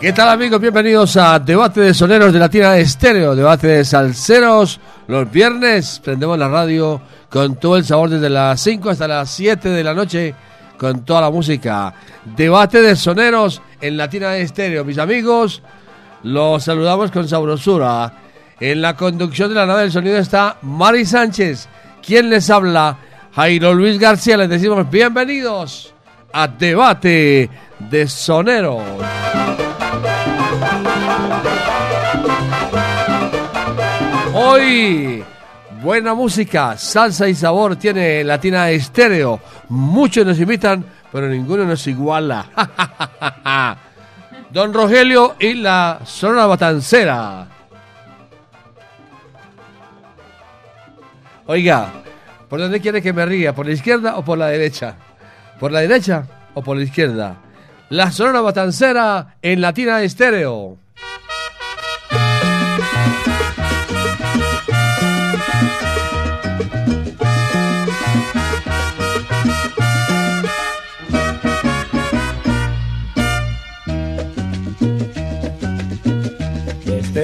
¿Qué tal amigos? Bienvenidos a Debate de Soneros de Latina Estéreo, debate de salseros. Los viernes prendemos la radio con todo el sabor desde las 5 hasta las 7 de la noche con toda la música. Debate de Soneros en Latina Estéreo. Mis amigos, los saludamos con sabrosura. En la conducción de la nave del sonido está Mari Sánchez. ¿Quién les habla? Jairo Luis García. Les decimos bienvenidos a Debate de Soneros. Hoy, buena música, salsa y sabor tiene Latina Estéreo. Muchos nos invitan, pero ninguno nos iguala. Don Rogelio y la Sonora Batancera. Oiga, ¿por dónde quiere que me ría? ¿Por la izquierda o por la derecha? ¿Por la derecha o por la izquierda? La Sonora Batancera en Latina Estéreo.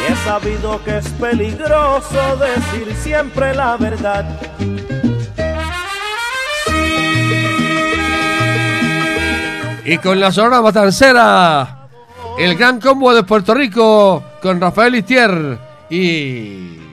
Y he sabido que es peligroso decir siempre la verdad. Y con la Sonora Batancera, el gran combo de Puerto Rico con Rafael Itier y...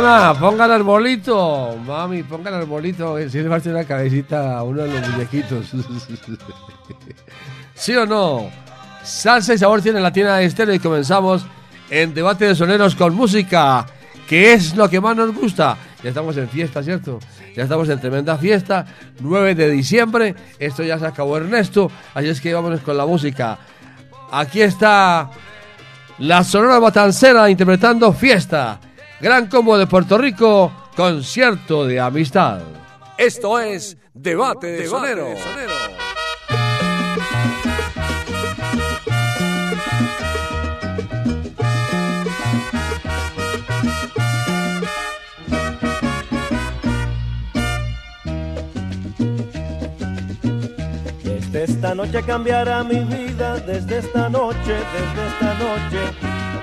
Mamá, ponga el arbolito. Mami, ponga el arbolito. Si falta una cabecita a uno de los muñequitos. ¿Sí o no? Salsa y sabor tiene la tienda de estéreo y comenzamos en debate de soneros con música, que es lo que más nos gusta. Ya estamos en fiesta, ¿cierto? Ya estamos en tremenda fiesta. 9 de diciembre. Esto ya se acabó Ernesto. Así es que vámonos con la música. Aquí está la Sonora Batancera interpretando Fiesta. Gran combo de Puerto Rico, concierto de amistad. Esto es Debate de Sonero. Desde esta noche cambiará mi vida, desde esta noche, desde esta noche.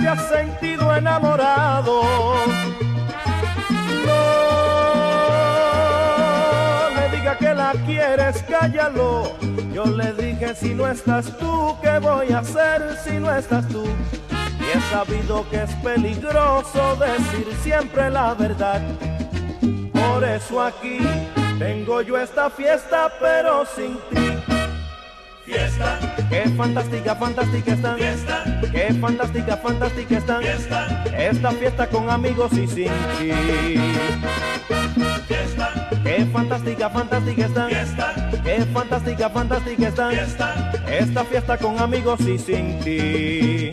te has sentido enamorado. No me diga que la quieres, cállalo. Yo le dije si no estás tú, ¿qué voy a hacer si no estás tú? Y he sabido que es peligroso decir siempre la verdad. Por eso aquí tengo yo esta fiesta, pero sin ti. Fiesta, Qué fantástica, fantástica están. fiesta, Qué fantástica, fantástica están. fiesta, Esta fiesta con amigos y sin ti. fiesta, Qué fantástica, fantástica están. fiesta, Qué fantástica, fantástica están. fiesta. Esta fiesta con amigos y sin ti.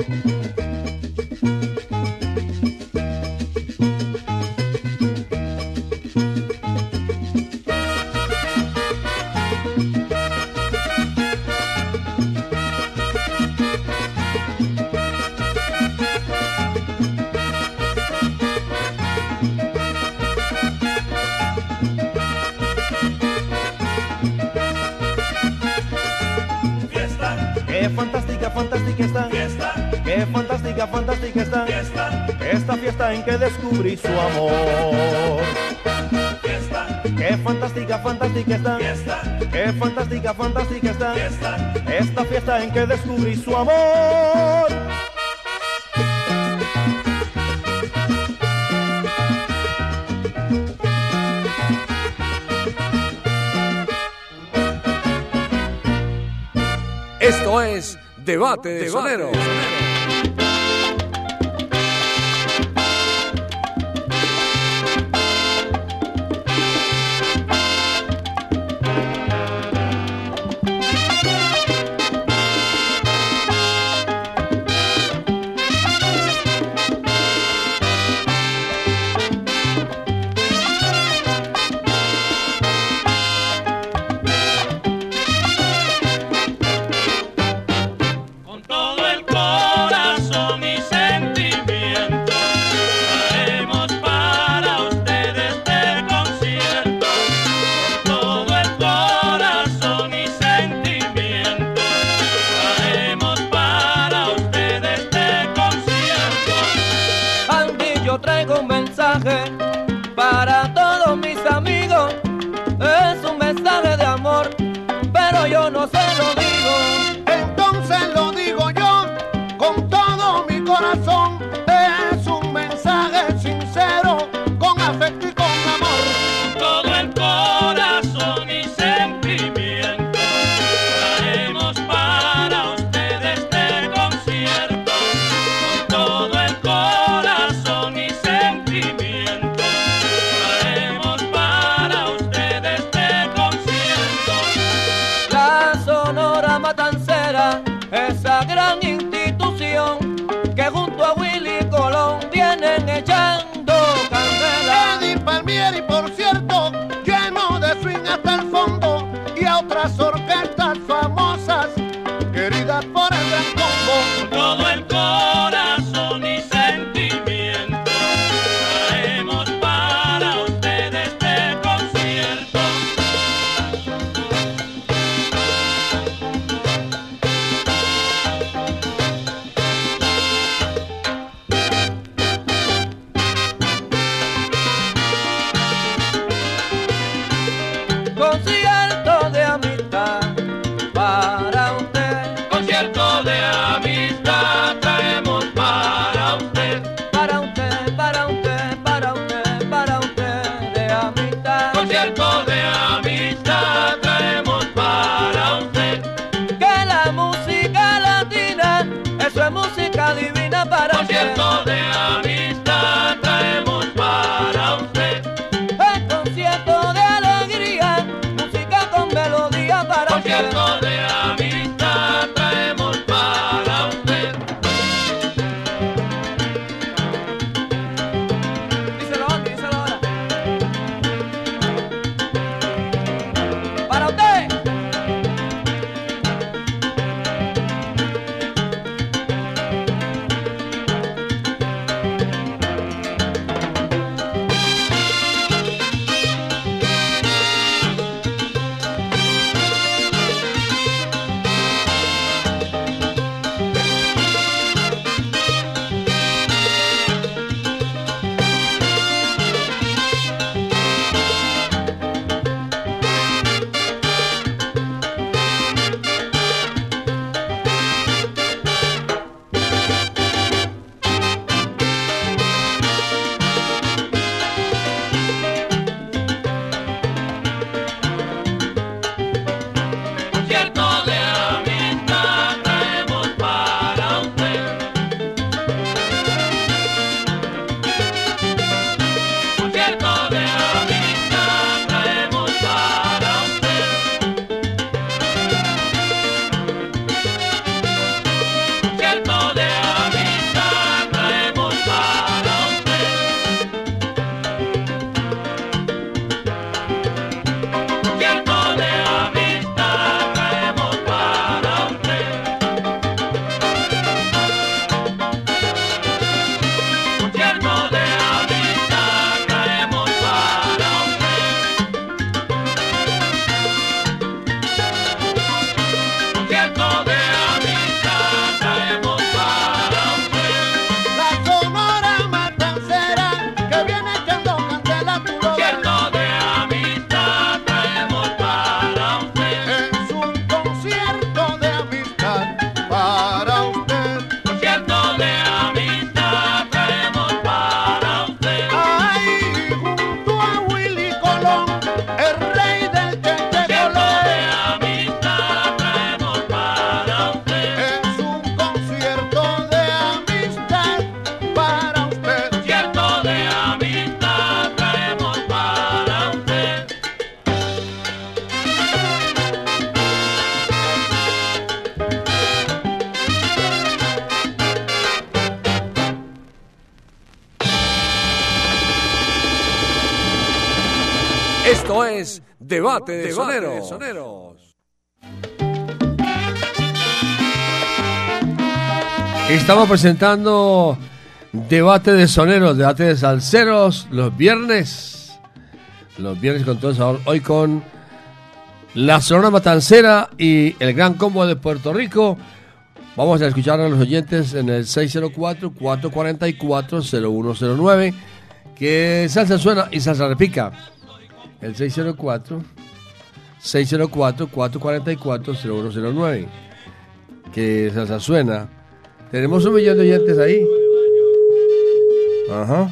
Están. fiesta, Qué fantástica, fantástica están. fiesta, Esta fiesta en que descubrí su amor. fiesta, Qué fantástica, fantástica están. fiesta, Qué fantástica, fantástica están. fiesta. Esta fiesta en que descubrí su amor. Esto es Debate de. Con para Debate de Soneros. Estamos presentando Debate de Soneros, Debate de Salseros, los viernes. Los viernes con todo el sabor. Hoy con la Sonora Matancera y el Gran Combo de Puerto Rico. Vamos a escuchar a los oyentes en el 604-444-0109. Que salsa suena y salsa repica. El 604 604-444-0109. Que salsa suena. Tenemos un millón de oyentes ahí. Ajá.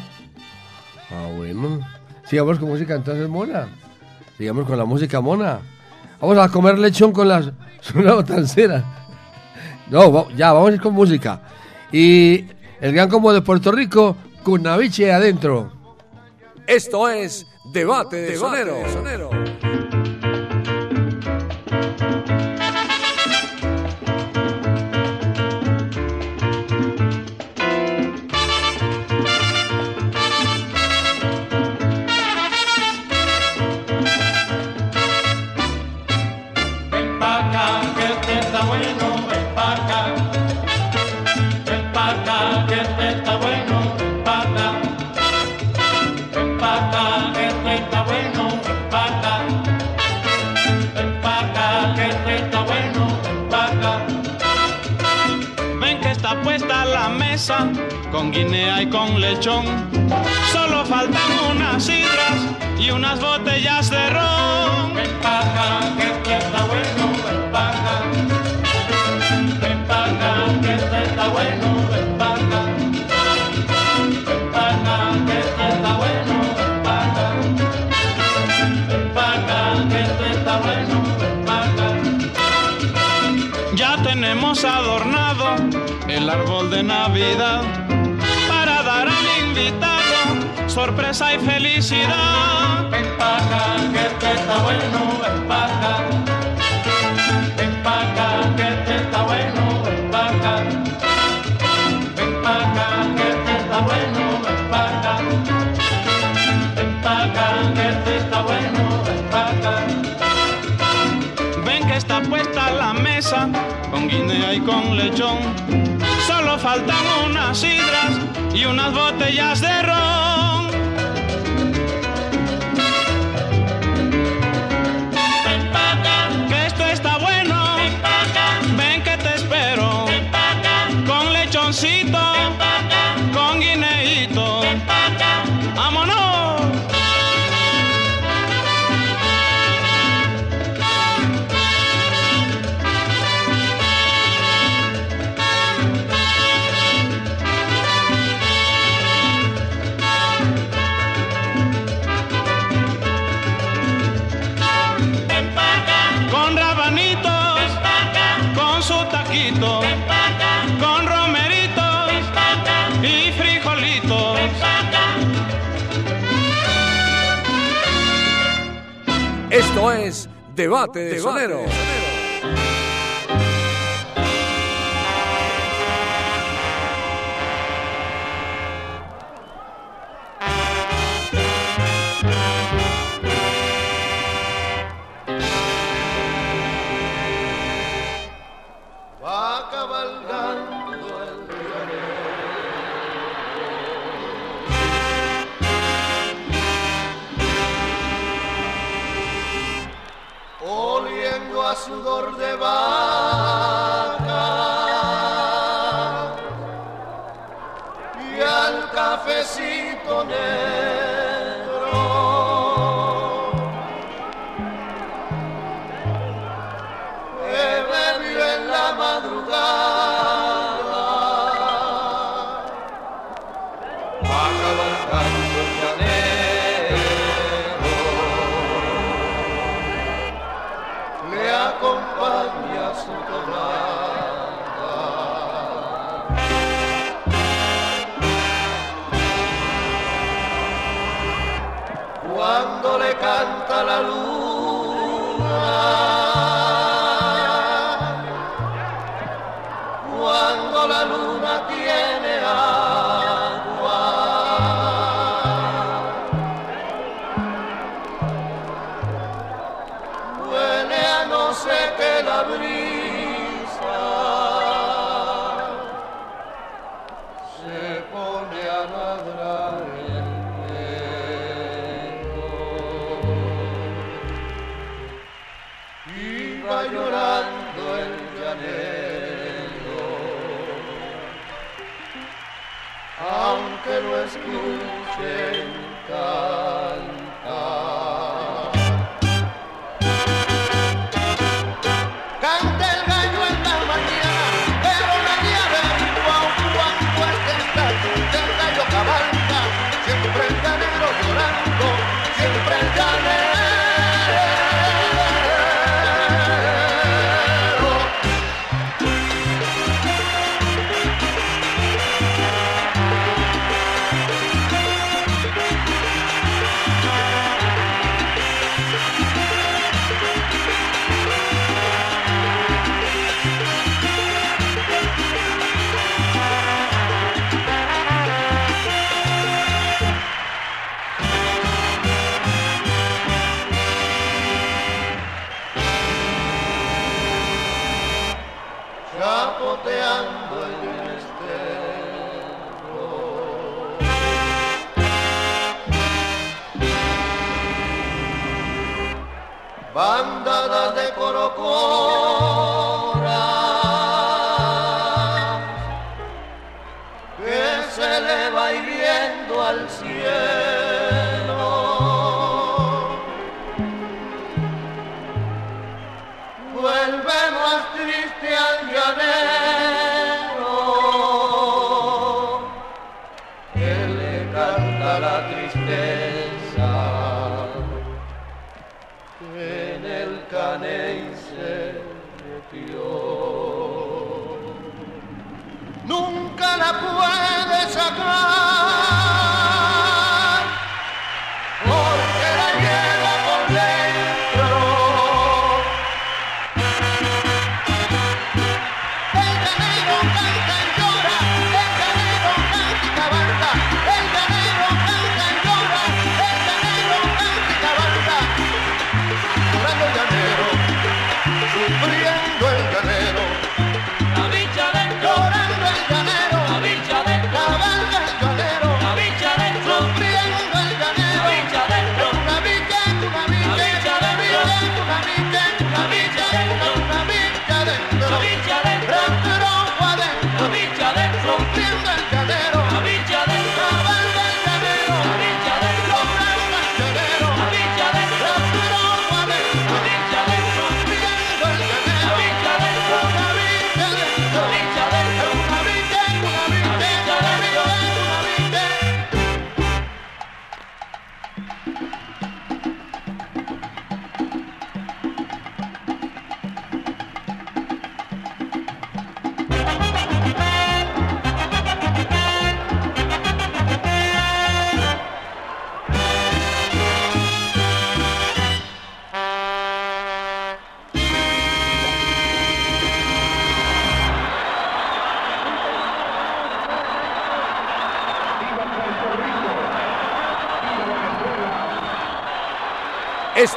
Ah, bueno. Sigamos con música entonces mona. Sigamos con la música mona. Vamos a comer lechón con la una botancera. No, ya, vamos a ir con música. Y el gran combo de Puerto Rico, con Naviche adentro. Esto es Debate de Soneros. Ven con guinea y con lechón. Solo faltan unas sidras y unas botellas de ron. Ven pa' acá, que esto está bueno, ven pa' acá. Ven pa' acá, que esto está bueno. Ven el árbol de Navidad para dar al invitado sorpresa y felicidad. Ven pa' acá, que este está bueno, ven pa' acá. Ven pa' acá, que este está bueno, ven pa' acá. Ven pa' acá, que este está bueno, ven pa' acá. Ven pa' acá, que este está bueno, ven pa' acá. Ven que está puesta la mesa con guinea y con lechón. Solo faltan unas sidras y unas botellas de ron. Es Debate de Soneros. va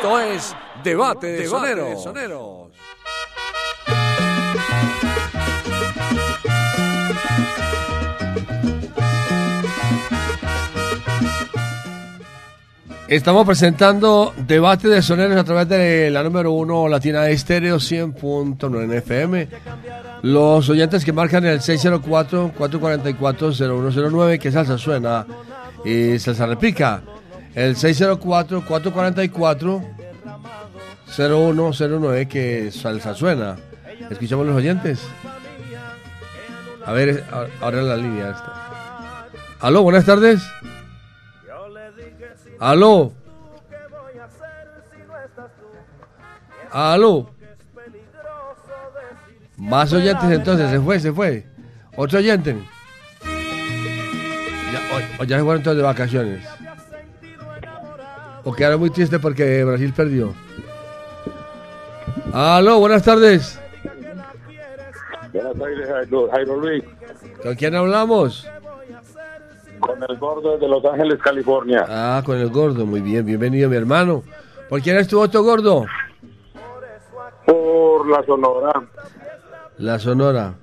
Esto es Debate de Soneros. Estamos presentando Debate de Soneros a través de la número uno Latina Estéreo 100.9 FM. Los oyentes que marcan el 604-444-0109, que salsa suena y salsa repica. El 604-444-0109, que salsa suena. Escuchamos los oyentes. A ver, ahora la línea esta. Aló, buenas tardes. Aló. Aló. Más oyentes entonces, se fue, se fue. Otro oyente. Ya, o ya se fueron todos de vacaciones. O quedaron muy tristes porque Brasil perdió. Aló, buenas tardes. Buenas tardes, Jairo, Jairo Luis, ¿Con quién hablamos? con el gordo de Los Ángeles, California. Ah, con el gordo. Muy bien, bienvenido mi hermano. ¿Por quién es tu voto gordo? Por la Sonora, La Sonora.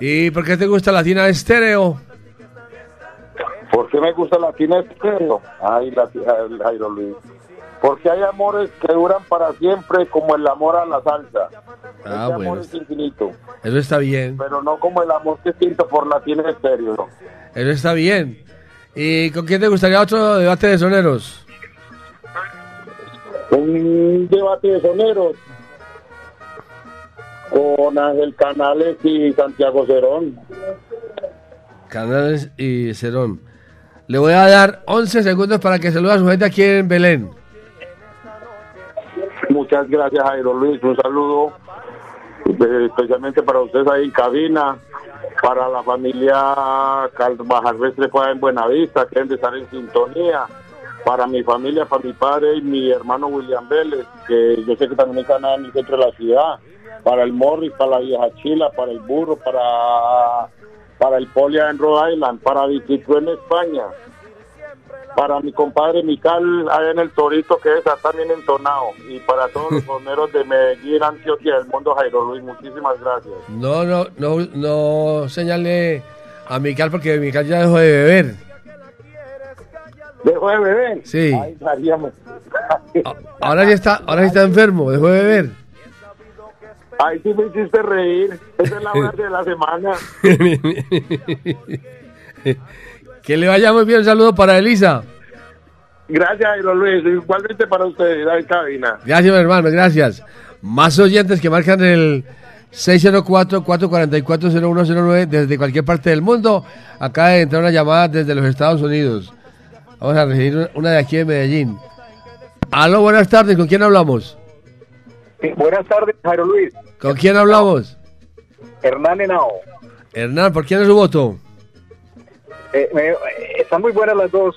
¿Y por qué te gusta Latina Estéreo? ¿Por qué me gusta Latina Estéreo? Ay, la, Jairo Luis. Porque hay amores que duran para siempre, como el amor a la salsa. Ah, Ese bueno. amor es infinito, Eso está bien. pero no como el amor que siento por Latina Estéreo. Eso está bien. ¿Y con quién te gustaría otro debate de soneros? Un debate de soneros con Ángel Canales y Santiago Cerón. Canales y Cerón. Le voy a dar 11 segundos para que salude a su gente aquí en Belén. Muchas gracias, Jairo Luis. Un saludo eh, especialmente para ustedes ahí en cabina, para la familia Carvajal Restrepo en Buenavista, que deben de estar en sintonía, para mi familia, para mi padre y mi hermano William Vélez, que yo sé que también están en el centro de la ciudad, para el Morris, para la vieja Chila, para el Burro, para, para el Polia en Rhode Island, para Distrito en España para mi compadre Mical allá en el Torito que está también entonado y para todos los soneros de Medellín, Antioquia, del mundo Jairo Luis, muchísimas gracias. No, no, no, no señale a Mical porque Mical ya dejó de beber. ¿Dejó de beber? Sí. Ay, Maríamos. A- Ahora ya está, ahora sí está enfermo, dejó de beber. Ay, sí me hiciste reír. Esa es la hora de la semana. que le vaya muy bien, un saludo para Elisa. Gracias, Jairo Luis. Igualmente para ustedes, en cabina. Gracias, mi hermano, gracias. Más oyentes que marcan el 604-444-0109 desde cualquier parte del mundo. Acaba de entrar una llamada desde los Estados Unidos. Vamos a recibir una de aquí de Medellín. Aló, buenas tardes, ¿con quién hablamos? Buenas tardes, Jairo Luis. ¿Con quién hablamos? Hernán Henao. Hernán, ¿por quién es su voto? Eh, me- eh, están muy buenas las dos.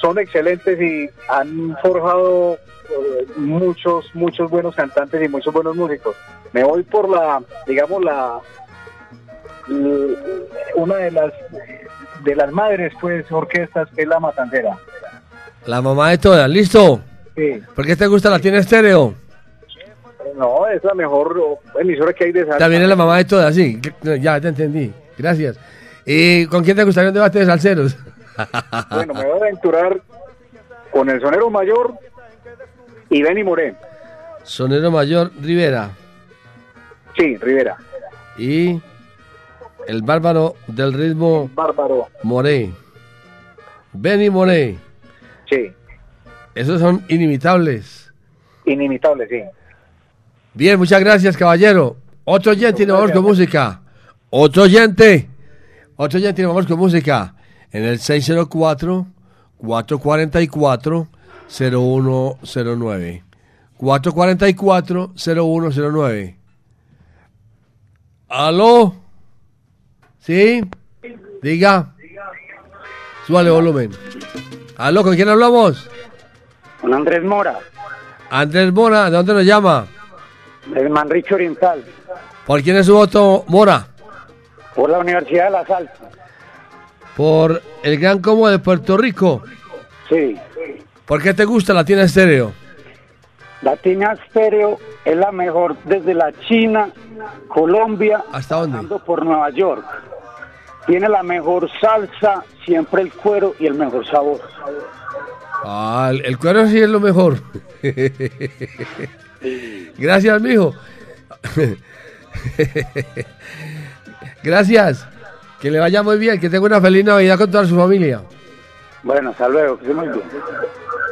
Son excelentes y han forjado eh, muchos, muchos buenos cantantes y muchos buenos músicos. Me voy por la, digamos, la, una de las, de las madres, pues, orquestas, que es la Matancera. La mamá de todas, ¿listo? Sí. ¿Por qué te gusta la tiene estéreo? No, es la mejor emisora que hay de salsa. También es la mamá de todas, sí. Ya te entendí. Gracias. ¿Y con quién te gustaría un debate de salseros? Bueno, me voy a aventurar con el sonero mayor y Benny Moré. Sonero Mayor Rivera Sí, Rivera. y el bárbaro del ritmo Bárbaro. Moré. Benny Moré. Sí, Esos son inimitables. inimitable, sí. Bien, muchas gracias, caballero. Otro oyente y nos vamos con música. Otro oyente. Otro oyente y nos vamos con música. En el 604-444-0109. 444-0109. ¿Aló? ¿Sí? Diga. Súbale volumen. ¿Aló? ¿Con quién hablamos? Con Andrés Mora, Andrés Mora, ¿de dónde nos llama? Del Manricho Oriental, ¿Por quién es su voto, Mora? por la Universidad de la Salsa. Por el Gran Combo de Puerto Rico. Sí, ¿Por qué te gusta la tienda estéreo? Latina Stereo es la mejor desde la China, Colombia, ¿Hasta dónde? pasando por Nueva York. Tiene la mejor salsa, siempre el cuero y el mejor sabor. Ah, el, el cuero sí es lo mejor. Gracias, mijo. Gracias. Que le vaya muy bien, que tenga una feliz Navidad con toda su familia. Bueno, hasta luego, que muy bien.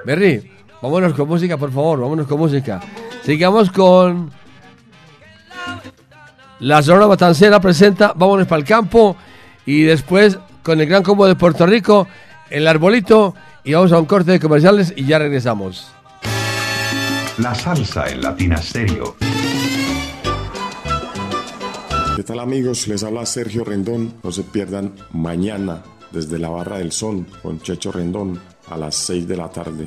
Berry, vámonos con música, por favor, vámonos con música. Sigamos con la Sonora Matancera presenta Vámonos para el campo y después con el Gran Combo de Puerto Rico, el Arbolito y vamos a un corte de comerciales y ya regresamos. La salsa en Latina Stereo. ¿Qué tal amigos? Les habla Sergio Rendón. No se pierdan mañana desde la Barra del Son con Checho Rendón a las 6 de la tarde.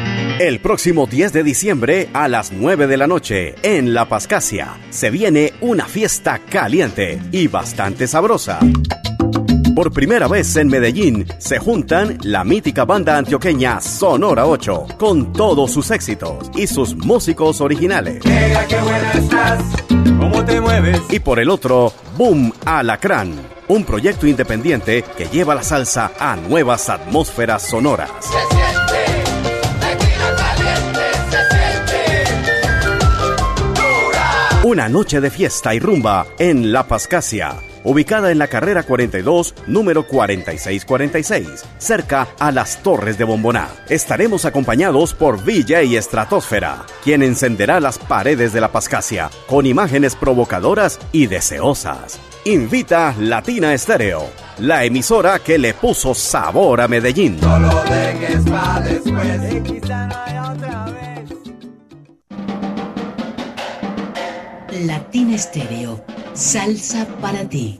El próximo 10 de diciembre a las 9 de la noche en La Pascasia se viene una fiesta caliente y bastante sabrosa. Por primera vez en Medellín se juntan la mítica banda antioqueña Sonora 8 con todos sus éxitos y sus músicos originales. Qué buena estás, cómo te mueves. Y por el otro, Boom Alacrán, un proyecto independiente que lleva la salsa a nuevas atmósferas sonoras. Una noche de fiesta y rumba en La Pascasia, ubicada en la carrera 42, número 4646, cerca a las Torres de Bomboná. Estaremos acompañados por y Estratosfera, quien encenderá las paredes de La Pascasia con imágenes provocadoras y deseosas. Invita Latina Estéreo, la emisora que le puso sabor a Medellín. Vez. Latina Estéreo, salsa para ti.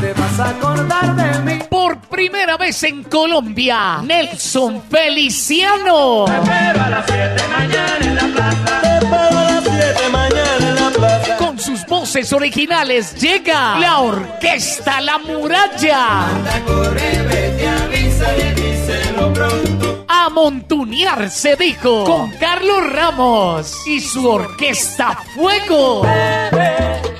Te vas a acordar de mí. Por primera vez en Colombia, Nelson Feliciano. Pero a las 7 mañana en la plaza. Te espero a las 7 mañana en la plaza. Con sus voces originales llega la Orquesta La Muralla. Corre, vete, avisa y díselo pronto. A montunear se dijo con Carlos Ramos y su Orquesta Fuego. Y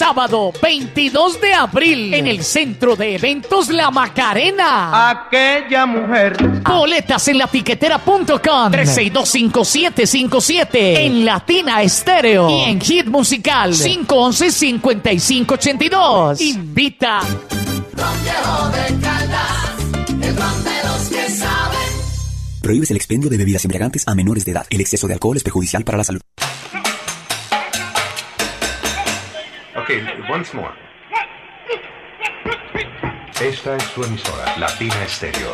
Sábado 22 de abril en el Centro de Eventos La Macarena. Aquella mujer. Boletas en latiquetera.com 3625757 en Latina Estéreo y en Hit Musical 511-5582. Invita. De Caldas, el ron de los que saben. Prohíbes el expendio de bebidas embriagantes a menores de edad. El exceso de alcohol es perjudicial para la salud. Okay, once more. Esta es su emisora, Latina Estéreo.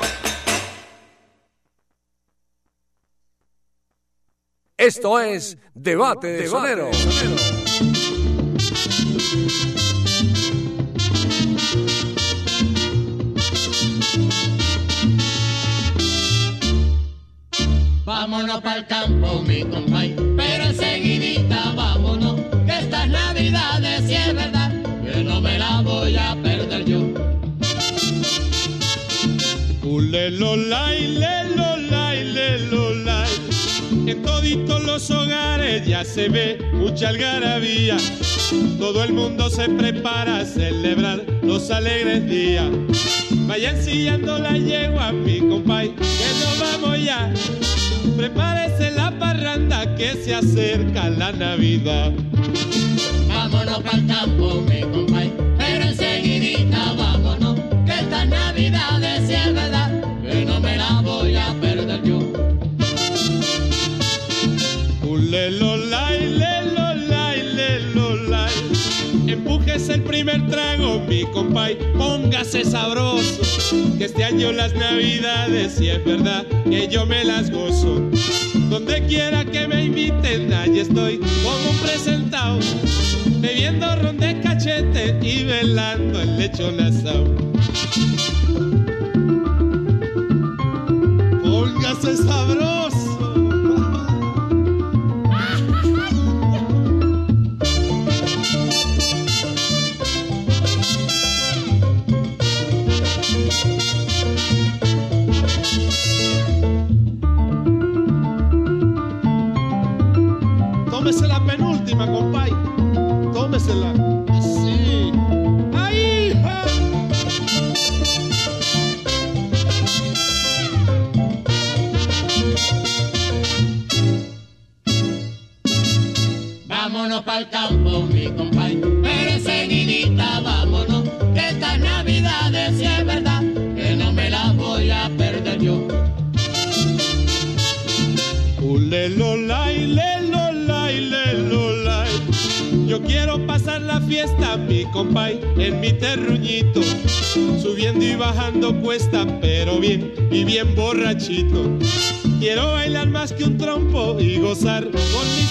Esto es Debate de Sonero. Vámonos para el campo, mi compay, voy a perder yo. Ulelolay, lelolay, lelolay. En toditos los hogares ya se ve mucha algarabía. Todo el mundo se prepara a celebrar los alegres días. Vayan sillando la yegua, mi compay, que nos vamos ya. Prepárese la parranda que se acerca la Navidad. Vámonos para el campo, mi compay, pero enseguidita vámonos, que estas navidades si es verdad, que no me la voy a perder yo. Empújese el primer trago, mi compay, póngase sabroso. Que este año las navidades, si es verdad, que yo me las gozo. Donde quiera que me inviten, allí estoy como un presentado. Bebiendo ron de cachete y velando el lechón asado. Póngase sabroso.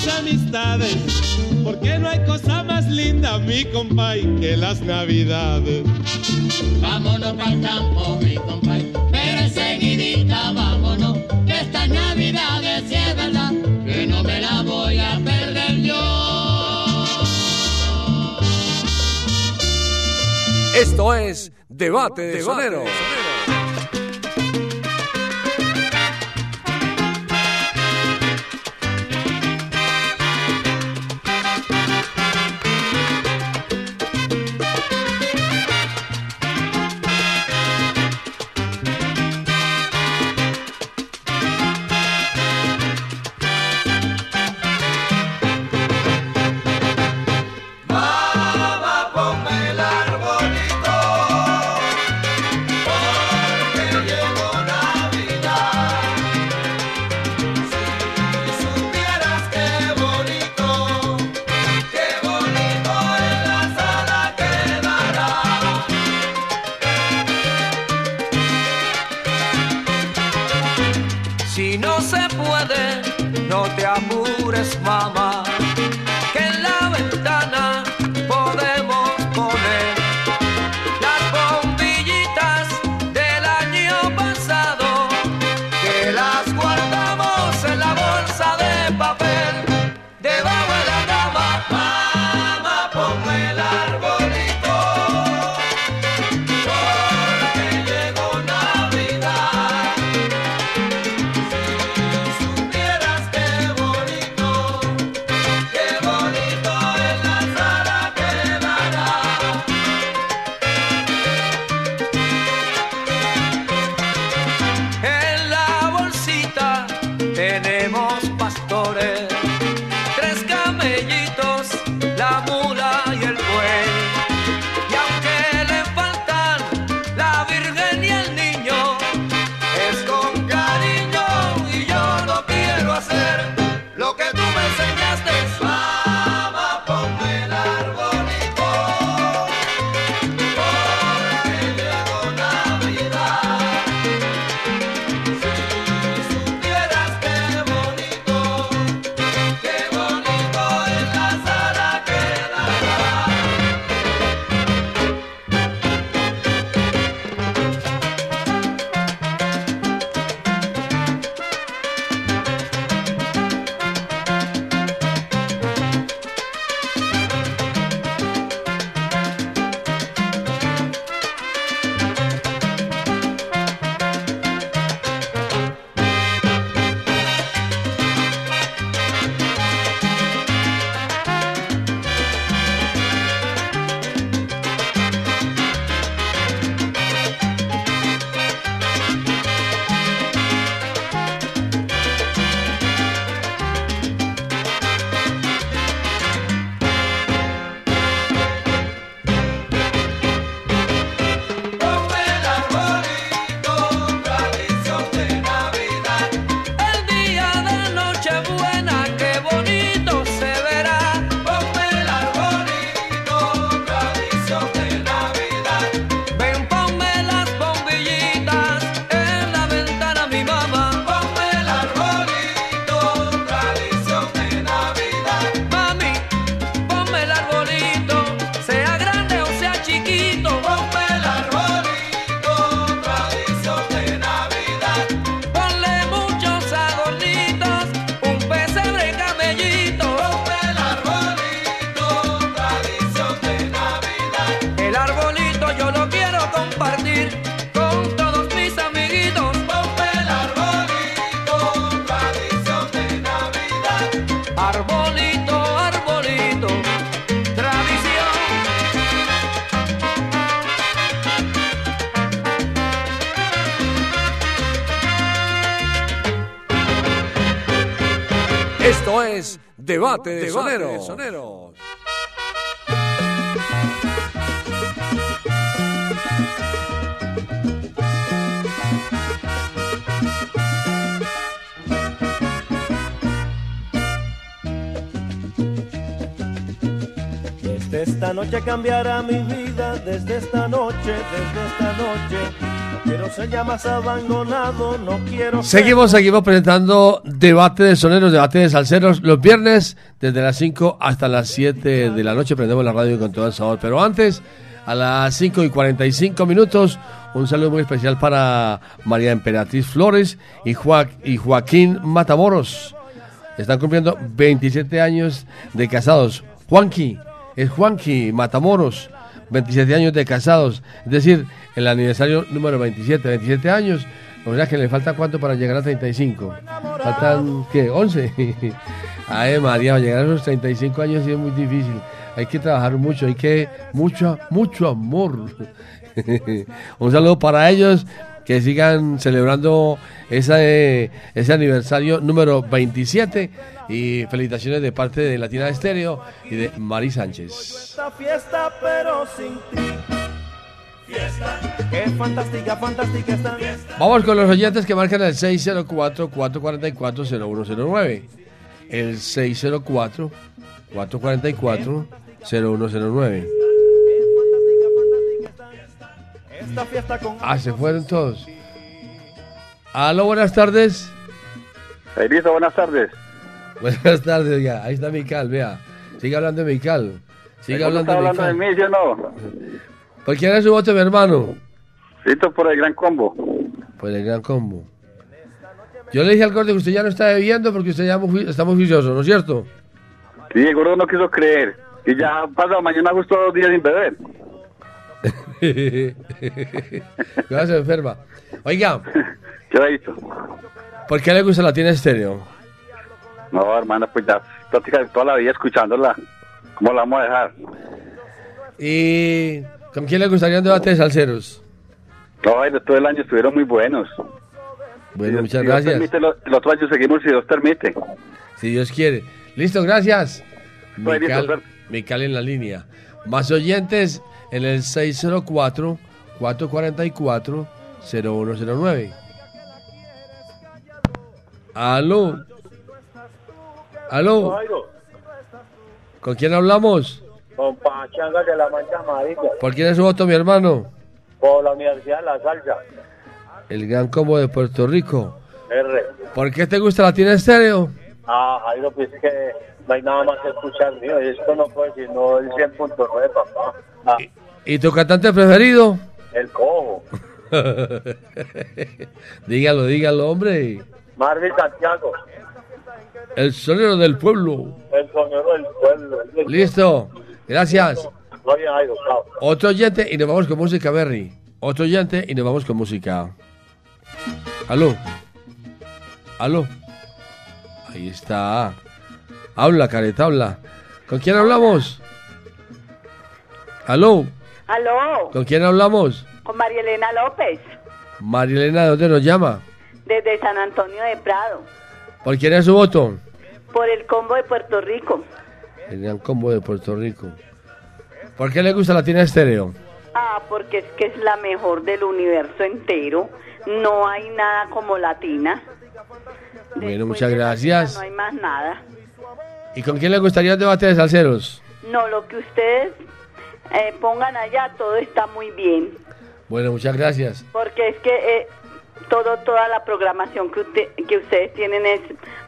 Mis amistades. Porque no hay cosa más linda, mi compay, que las navidades. Vámonos para el campo, mi compay, pero enseguidita vámonos, que estas navidades si es verdad, que no me la voy a perder yo. Esto es Debate de el Debate de Soneros. Desde esta noche cambiará mi vida, desde esta noche, desde esta noche. No quiero ser ya más abandonado, no quiero ser- Seguimos, seguimos presentando debate de soneros, debate de salseros los viernes desde las 5 hasta las 7 de la noche. Prendemos la radio con todo el sabor. Pero antes, a las 5 y 45 minutos, un saludo muy especial para María Emperatriz Flores y, Joa- y Joaquín Matamoros. Están cumpliendo 27 años de casados. Juanqui, es Juanqui Matamoros, 27 años de casados. Es decir, el aniversario número 27, 27 años. O sea que le falta cuánto para llegar a 35. Faltan, ¿qué? 11. Ay, María, llegar a los 35 años sí es muy difícil. Hay que trabajar mucho, hay que, mucho, mucho amor. Un saludo para ellos, que sigan celebrando ese, ese aniversario número 27 y felicitaciones de parte de Latina Estéreo y de Mari Sánchez. Qué fantástica, fantástica esta fiesta. Vamos con los oyentes que marcan el 604-444-0109. El 604-444-0109. Esta fiesta con Ah, se fueron todos. Aló, buenas tardes. Elisa, buenas tardes. Buenas tardes, ya. Ahí está Mical, vea. Sigue hablando de Mical. Sigue ¿Cómo hablando está de hablando de Mical. mí, yo no? ¿Por quién es su voto, mi hermano? Cito por el gran combo. Por el gran combo. Yo le dije al corte que usted ya no está bebiendo porque usted ya muy- está muy juicioso, ¿no es cierto? Sí, el gordo no quiso creer. Y ya pasado mañana justo dos días sin beber. Ya se enferma. Oiga, ¿Qué ha visto? ¿por qué le gusta la tienda estéreo? No, hermano, pues ya prácticamente toda la vida escuchándola. ¿Cómo la vamos a dejar? ¿Y con quién le gustaría un debate de salseros? No, todo el año estuvieron muy buenos. Bueno, Si- muchas si Dios gracias. permite, lo- el otro año seguimos si Dios permite. Si Dios quiere. Listo, gracias. Bueno, Mical. Mical en la línea. Más oyentes en el 604-444-0109. Aló. Aló. ¿Con quién hablamos? Con Pachanga de la Mancha Amarilla, ¿Por quién es su voto, mi hermano? por la Universidad de la Salsa, El gran combo de Puerto Rico. R. ¿Por qué te gusta la tienda estéreo? Ah, Jairo, pues es que no hay nada más que escuchar mío, y esto no puede ser, no el 100.9, papá. Ah, ¿Y tu cantante preferido? el cojo, dígalo, dígalo, hombre. Marvin Santiago, El sonero del pueblo. el sonero del pueblo. Listo. Gracias. Otro oyente y nos vamos con música, Berry. Otro oyente y nos vamos con música. Aló. Aló. Ahí está. Habla, careta, habla. ¿Con quién hablamos? Aló. Aló, ¿Con quién hablamos? con María Elena López, Marilena, ¿de dónde nos llama? desde San Antonio de Prado, ¿Por quién es su voto? por el combo de Puerto Rico. El gran combo de Puerto Rico. ¿Por qué le gusta la tienda estéreo? Ah, porque es que es la mejor del universo entero. No hay nada como latina. Bueno, muchas gracias. No hay más nada. ¿Y con quién le gustaría un debate de salseros? No, lo que ustedes eh, pongan allá, todo está muy bien. Bueno, muchas gracias. Porque es que eh, todo, toda la programación que, usted- que ustedes tienen es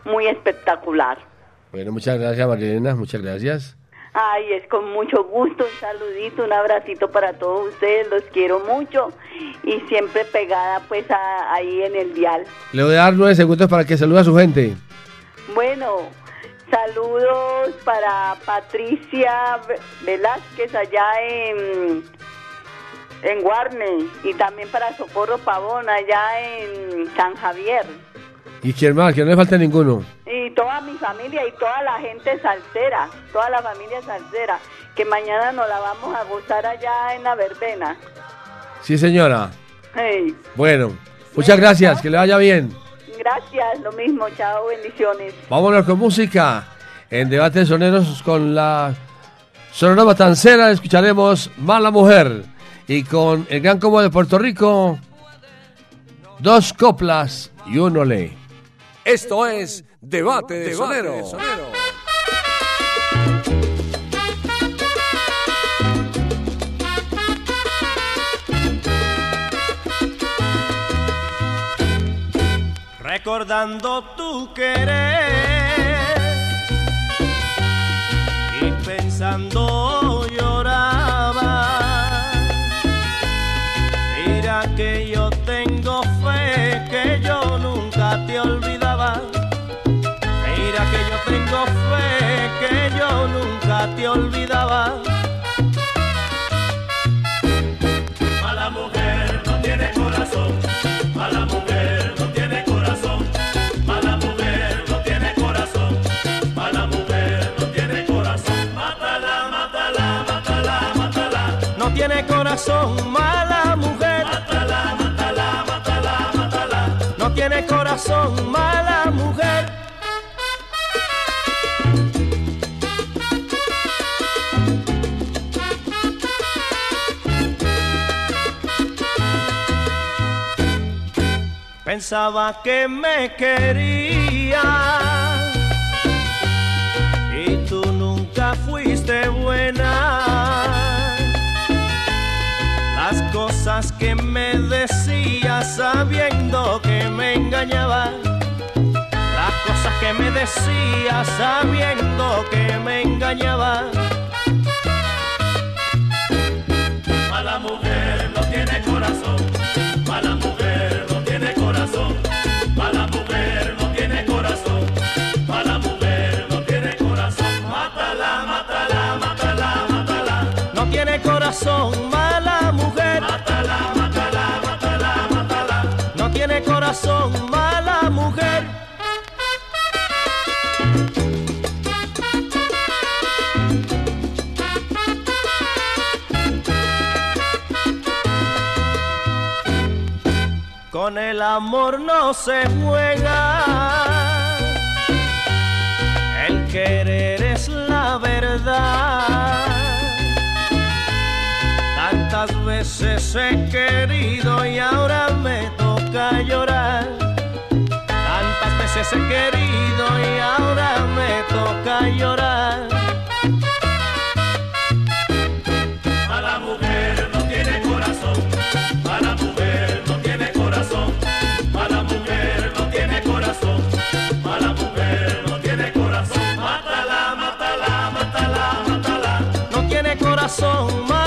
muy espectacular. Bueno, muchas gracias, Marilena. Muchas gracias. Ay, es con mucho gusto, un saludito, un abracito para todos ustedes, los quiero mucho y siempre pegada pues a- ahí en el dial. Le voy a dar nueve segundos para que salude a su gente. Bueno, saludos para Patricia Ve- Velázquez allá en, en Guarne y también para Socorro Pavón allá en San Javier. ¿Y quién más? Que no le falte ninguno. Y toda mi familia y toda la gente salsera, toda la familia salsera, que mañana nos la vamos a gozar allá en la verbena. Sí, señora. Hey, Bueno, muchas gracias. Que le vaya bien. gracias, lo mismo, chao, bendiciones. Vámonos con música. En Debate de Soneros con la Sonora Matancera escucharemos Mala Mujer. Y con el Gran Combo de Puerto Rico, dos coplas y un olé. Esto es Debate de Soneros. recordando tu querer y pensando lloraba. Mira que yo tengo fe que yo nunca te olvidaba. Fe que yo nunca te olvidaba. Mala mujer no tiene corazón. Mala mujer no tiene corazón. Mala mujer no tiene corazón. Mala mujer no tiene corazón. Mátala, mátala, mátala, mátala. No tiene corazón, mala mujer. Mátala, mátala, mátala, mátala. No tiene corazón, mala mujer. Pensaba que me quería y tú nunca fuiste buena. Las cosas que me decías sabiendo que me engañaba. Las cosas que me decías sabiendo que me engañaba. Mala mujer no tiene corazón. El amor no se juega. El querer es la verdad. Tantas veces he querido y ahora me toca llorar. Tantas veces he querido y ahora me toca llorar. Tiene corazón,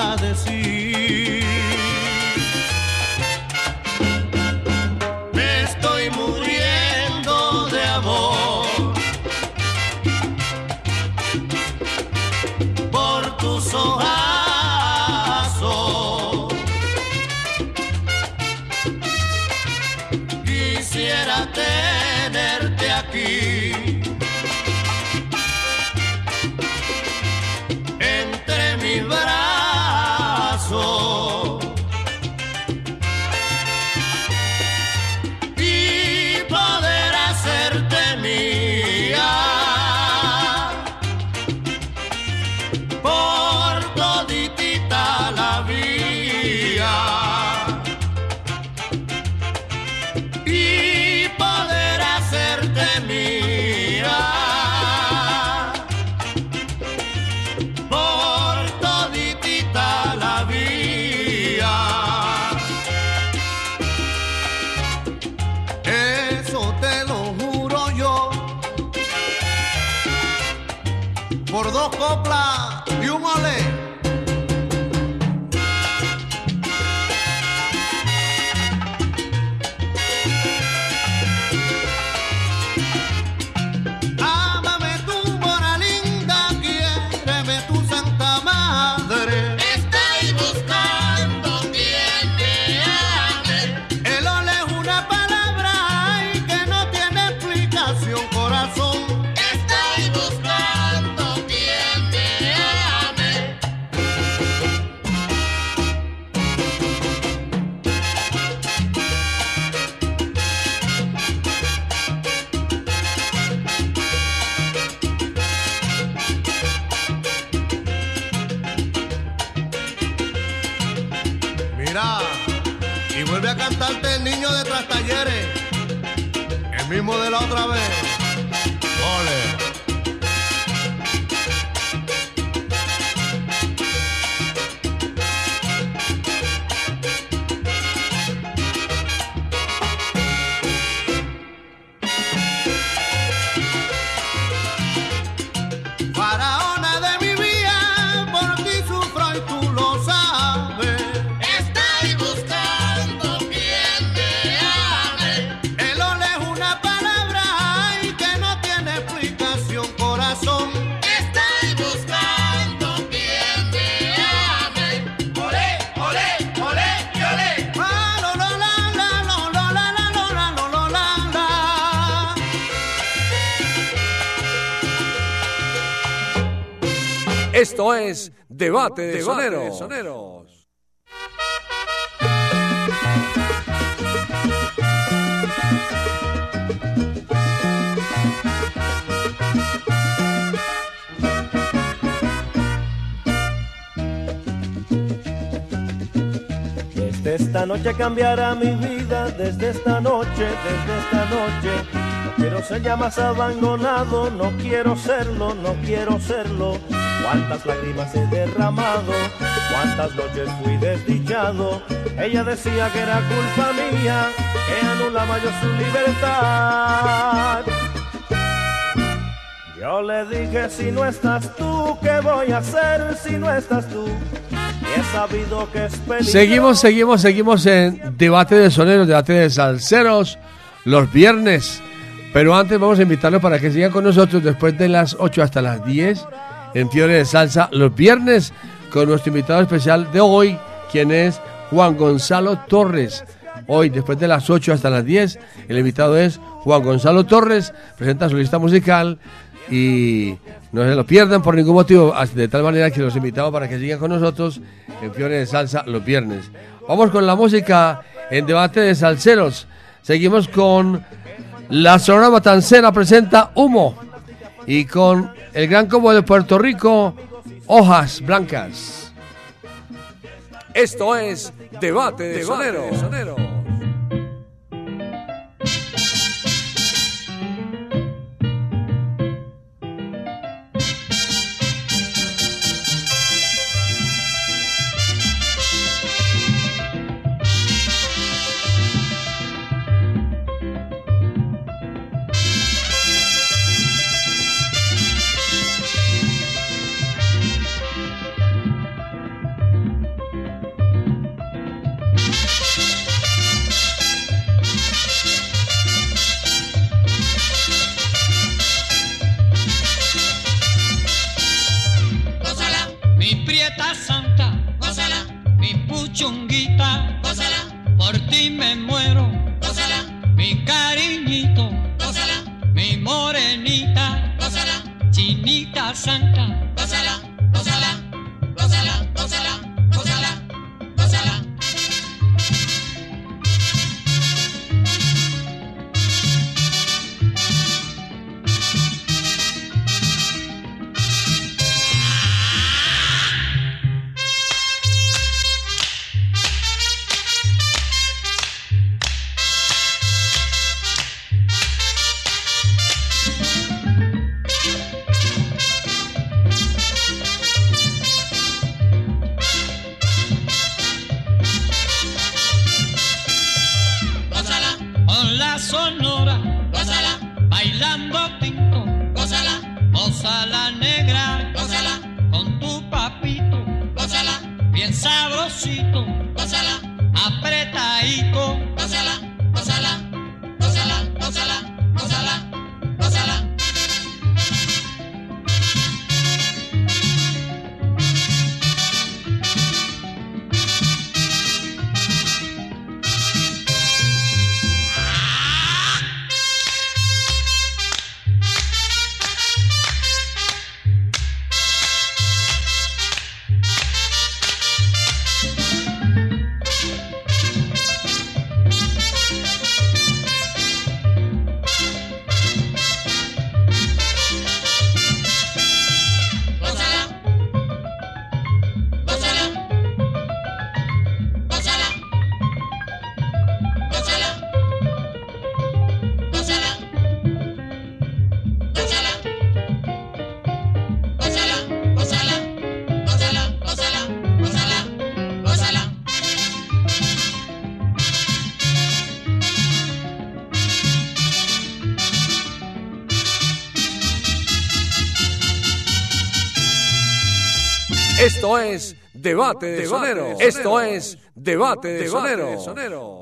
A decir. Esto es Debate de Soneros. Desde esta noche cambiará mi vida, desde esta noche, desde esta noche. No quiero ser ya más abandonado, no quiero serlo, no quiero serlo. Cuántas lágrimas he derramado, cuántas noches fui desdichado. Ella decía que era culpa mía, que anulaba yo su libertad. Yo le dije, si no estás tú, ¿qué voy a hacer si no estás tú? Y he sabido que es peligroso. Seguimos, seguimos, seguimos en Debate de Soneros, Debate de Salseros, los viernes. Pero antes vamos a invitarlos para que sigan con nosotros después de las 8 hasta las 10 en Fiore de Salsa, los viernes, con nuestro invitado especial de hoy, quien es Juan Gonzalo Torres. Hoy, después de las 8 hasta las 10, el invitado es Juan Gonzalo Torres, presenta su lista musical y no se lo pierdan por ningún motivo, de tal manera que los invitamos para que sigan con nosotros en Fiore de Salsa los viernes. Vamos con la música en debate de salseros. Seguimos con la Sonora Matancera presenta Humo y con el Gran Combo de Puerto Rico, Hojas Blancas. Esto es Debate de blancas es Debate de Sonero. Esto es Debate de Sonero.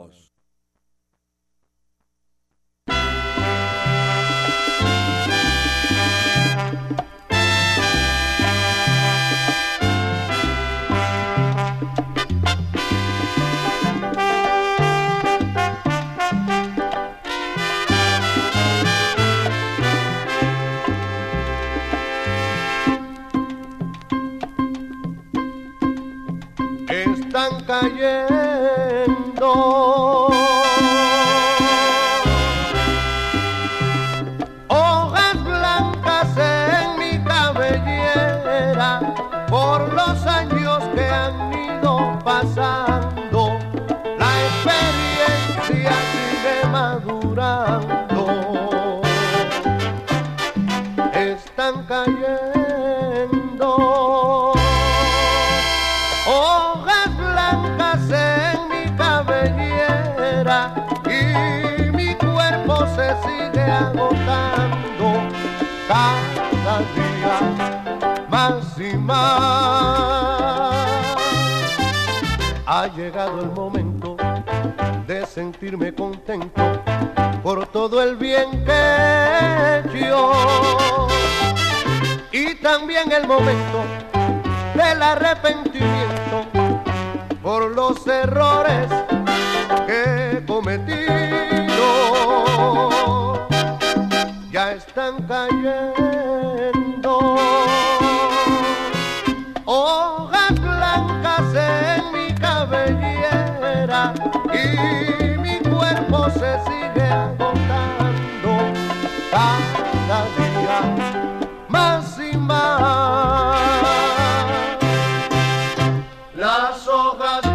as hojas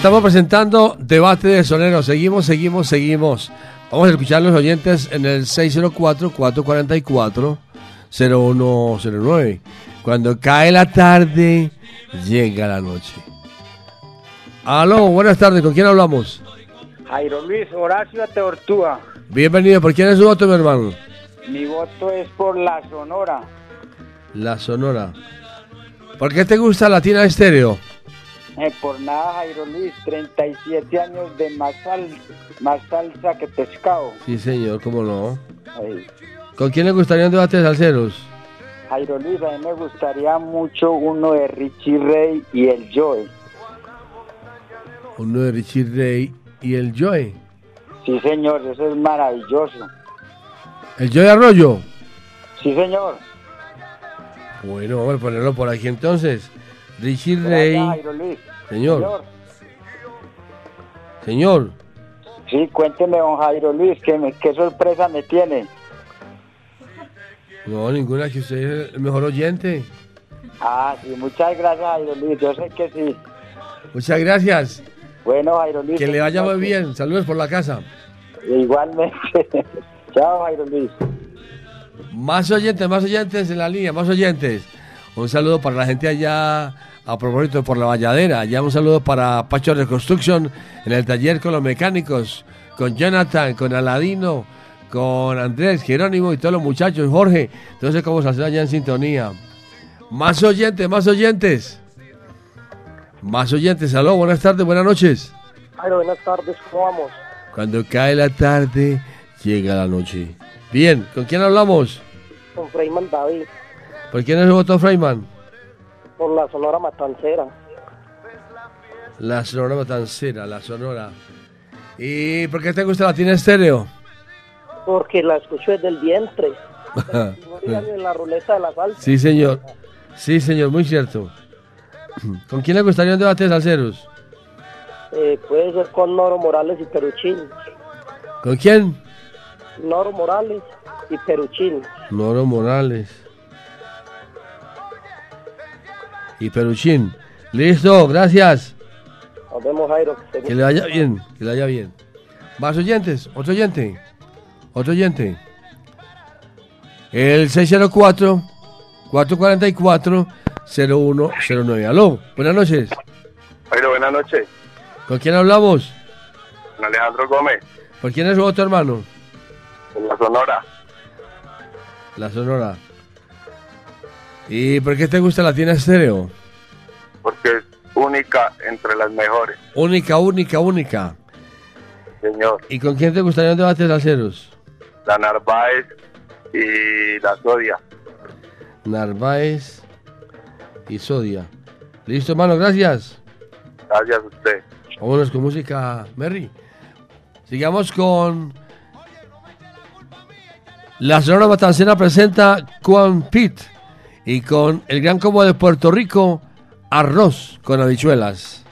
Estamos presentando Debate de Soneros. Seguimos, seguimos, seguimos. Vamos a escuchar a los oyentes en el 604-444-0109. Cuando cae la tarde, llega la noche. Aló, buenas tardes. ¿Con quién hablamos? Jairo Luis Horacio Tortúa. Bienvenido. ¿Por quién es su voto, mi hermano? Mi voto es por la Sonora. La Sonora. ¿Por qué te gusta Latina Estéreo? Eh, por nada, Jairo Luis, 37 años de más, sal- más salsa que pescado. Sí, señor, cómo no. Ay, ¿Con quién le gustaría un debate de salseros? Jairo Luis, a mí me gustaría mucho uno de Richie Ray y el Joe. Uno de Richie Ray y el Joy. Sí, señor, eso es maravilloso. ¿El Joy Arroyo? Sí, señor. Bueno, vamos a ponerlo por aquí entonces. Richie. Jairo Luis. Señor. Señor. Sí, cuénteme, don Jairo Luis, ¿qué, me- qué sorpresa me tiene? No, ninguna, que usted es el mejor oyente. Ah, sí, muchas gracias, Jairo Luis, yo sé que sí. Muchas gracias. Bueno, Jairo Luis. Que le vaya muy bien. Saludos por la casa. Igualmente. Chao, Jairo Luis. Más oyentes, más oyentes en la línea, más oyentes. Un saludo para la gente allá, a propósito por la valladera. Ya un saludo para Pacho Reconstruction en el taller con los mecánicos, con Jonathan, con Aladino, con Andrés, Jerónimo y todos los muchachos, Jorge. Entonces, ¿cómo se hace allá en sintonía? Más oyentes, más oyentes. Más oyentes, aló, buenas tardes, buenas noches. Jairo, buenas tardes, ¿cómo vamos? Cuando cae la tarde, llega la noche. Bien, ¿con quién hablamos? Con Freyman David, ¿Por quién el voto, Freyman? Por la Sonora Matancera. La Sonora Matancera, la Sonora. ¿Y por qué te gusta la tiene estéreo? Porque la escucho desde el vientre. en la ruleta de la salsa. sí, señor. Sí, señor, muy cierto. ¿Con quién le gustaría un debate de salseros? Eh, puede ser con Noro Morales y Peruchín. ¿Con quién? Noro Morales y Peruchín. Noro Morales. Y Peruchín. Listo, gracias. Nos vemos, Jairo. Que le vaya bien, que le vaya bien. Más oyentes, otro oyente. Otro oyente. El 604 444 0109. Aló, buenas noches. Jairo, buenas noches. ¿Con quién hablamos? Con Alejandro Gómez, ¿Por quién es su otro hermano? en la Sonora. La Sonora. ¿Y por qué te gusta la tienda estéreo? Porque es única entre las mejores, Única, única, única. señor. ¿Y con quién te gustaría un debate de salseros? La Narváez y la Sodia. Narváez y Sodia. Listo, hermano, gracias. Gracias a usted. Vámonos con música, Merry. Sigamos con. La Sonora Matancera presenta Juan Pitt y con el gran combo de Puerto Rico, arroz con habichuelas.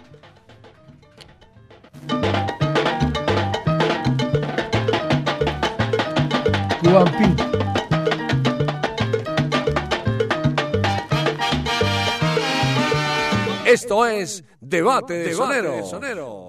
Esto es Debate de Soneros. Thank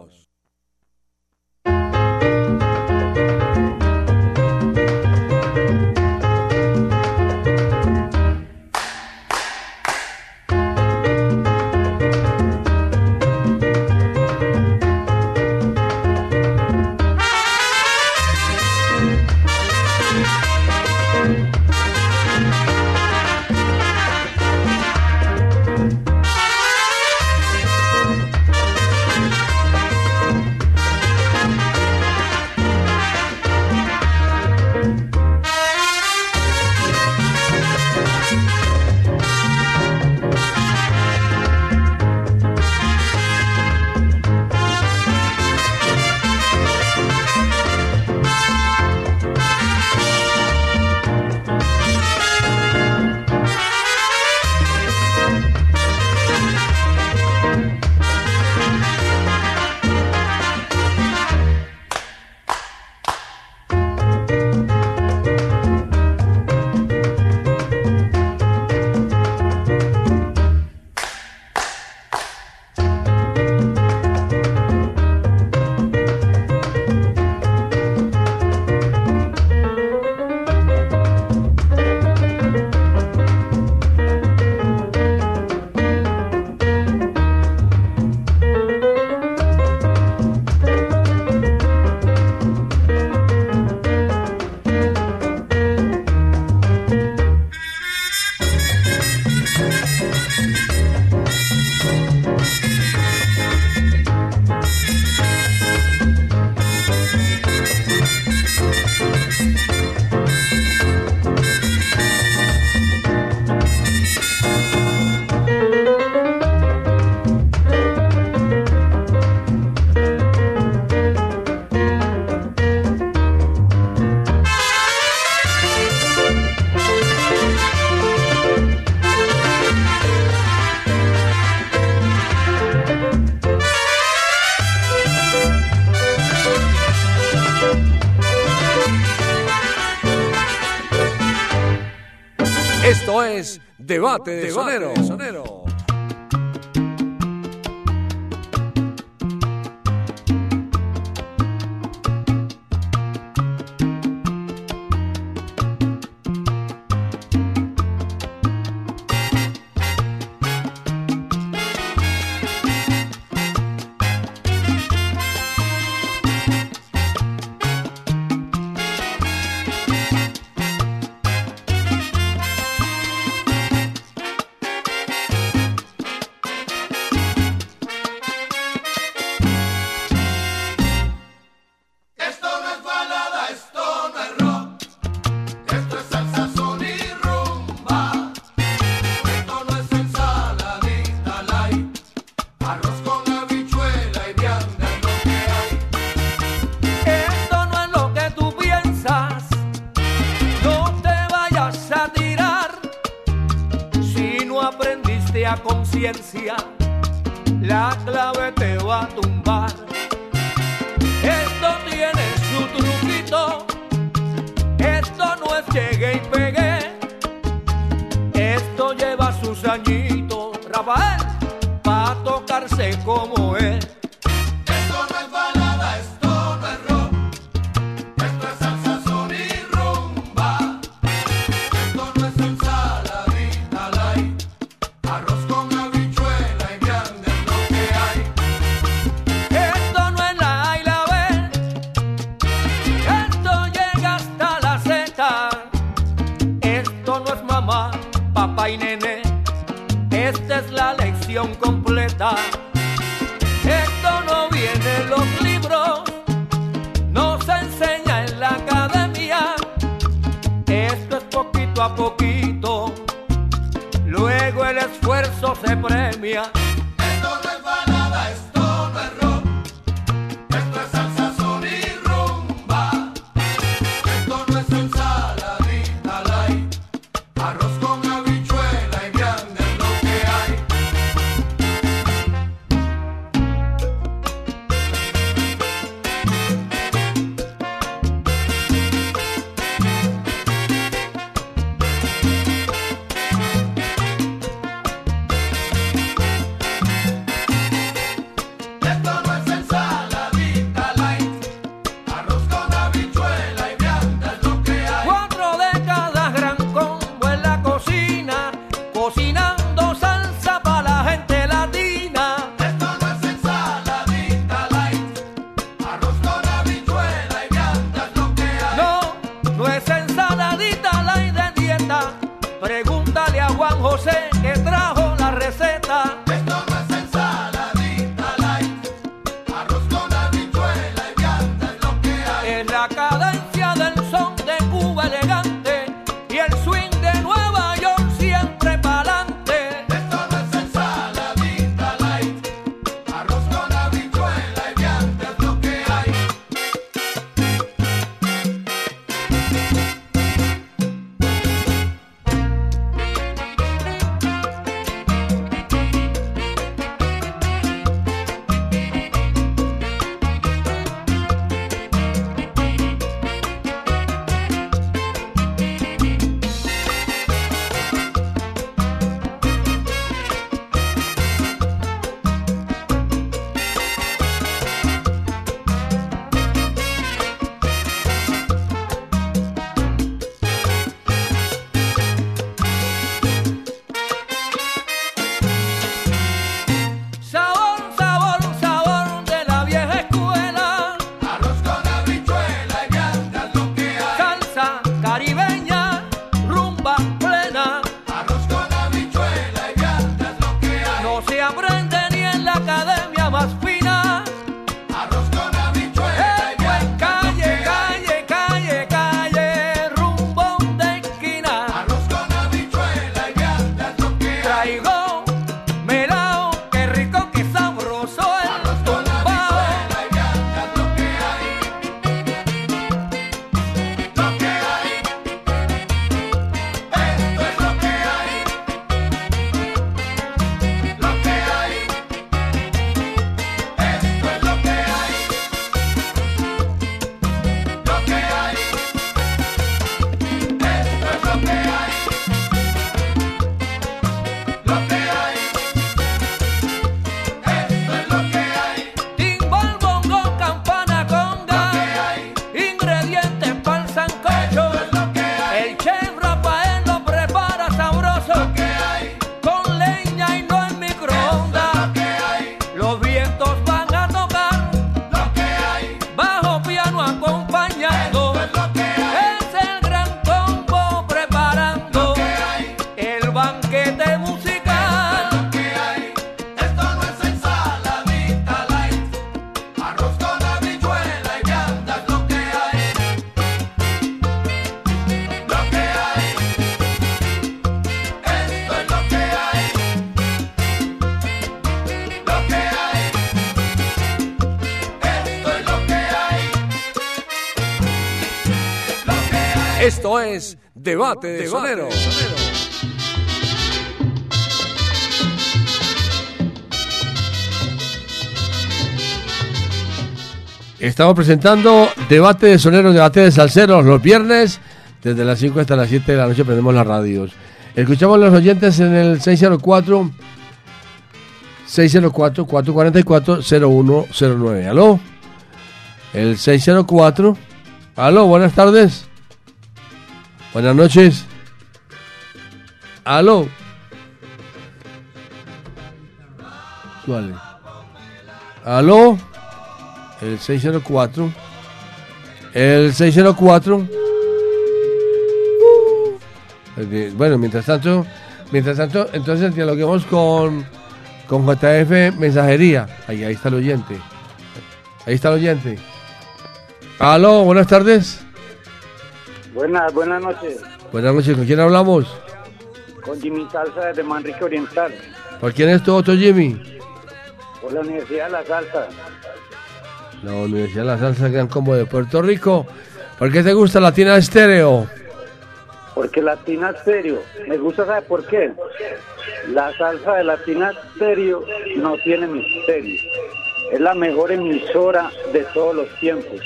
Debate de Sonero. Sonero. Es Debate de Soneros. Estamos presentando debate de soneros, debate de salseros los viernes, desde las 5 hasta las 7 de la noche prendemos las radios. Escuchamos a los oyentes en el 604 604 444 0109. ¿Aló? El 604. ¿Aló? Buenas tardes. Buenas noches. ¿Aló? ¿Cuál? ¿Aló? El 604. El 604. Ok, Bueno, mientras tanto, mientras tanto, entonces dialoguemos con, con JF Mensajería. Ahí, ahí está el oyente. Ahí está el oyente. Aló, buenas tardes. Buenas, buenas noches. Buenas noches, ¿con quién hablamos? Con Jimmy Salsa desde Manrique Oriental, ¿Por quién es tu otro Jimmy? por la Universidad de la Salsa. La Universidad de la Salsa Gran Combo de Puerto Rico. ¿Por qué te gusta Latina Estéreo? Porque Latina Stereo, me gusta, ¿sabe por qué? La salsa de Latina Stereo no tiene misterio. Es la mejor emisora de todos los tiempos.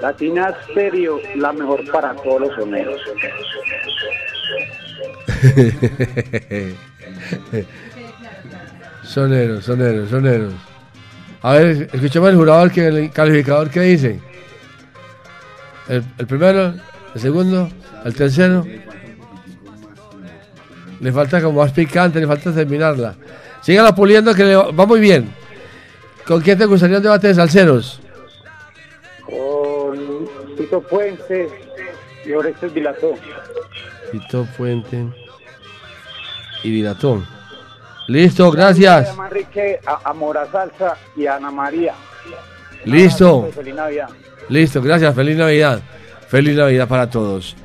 Latina Stereo, la mejor para todos los soneros. soneros, soneros, soneros. A ver, escuchemos el jurador, que, el calificador que dice. El, primero, el segundo, el tercero. Le falta como más picante, le falta terminarla. Sígala puliendo que le va va muy bien. ¿Con quién te gustaría un debate de salseros? Tito Puente y Orestes Vilató. Tito Puente y Viratón. Listo, gracias. A Manrique, a, a Mora Salsa y a Ana María. Listo. Feliz Navidad. Listo, gracias. Feliz Navidad. Feliz Navidad para todos.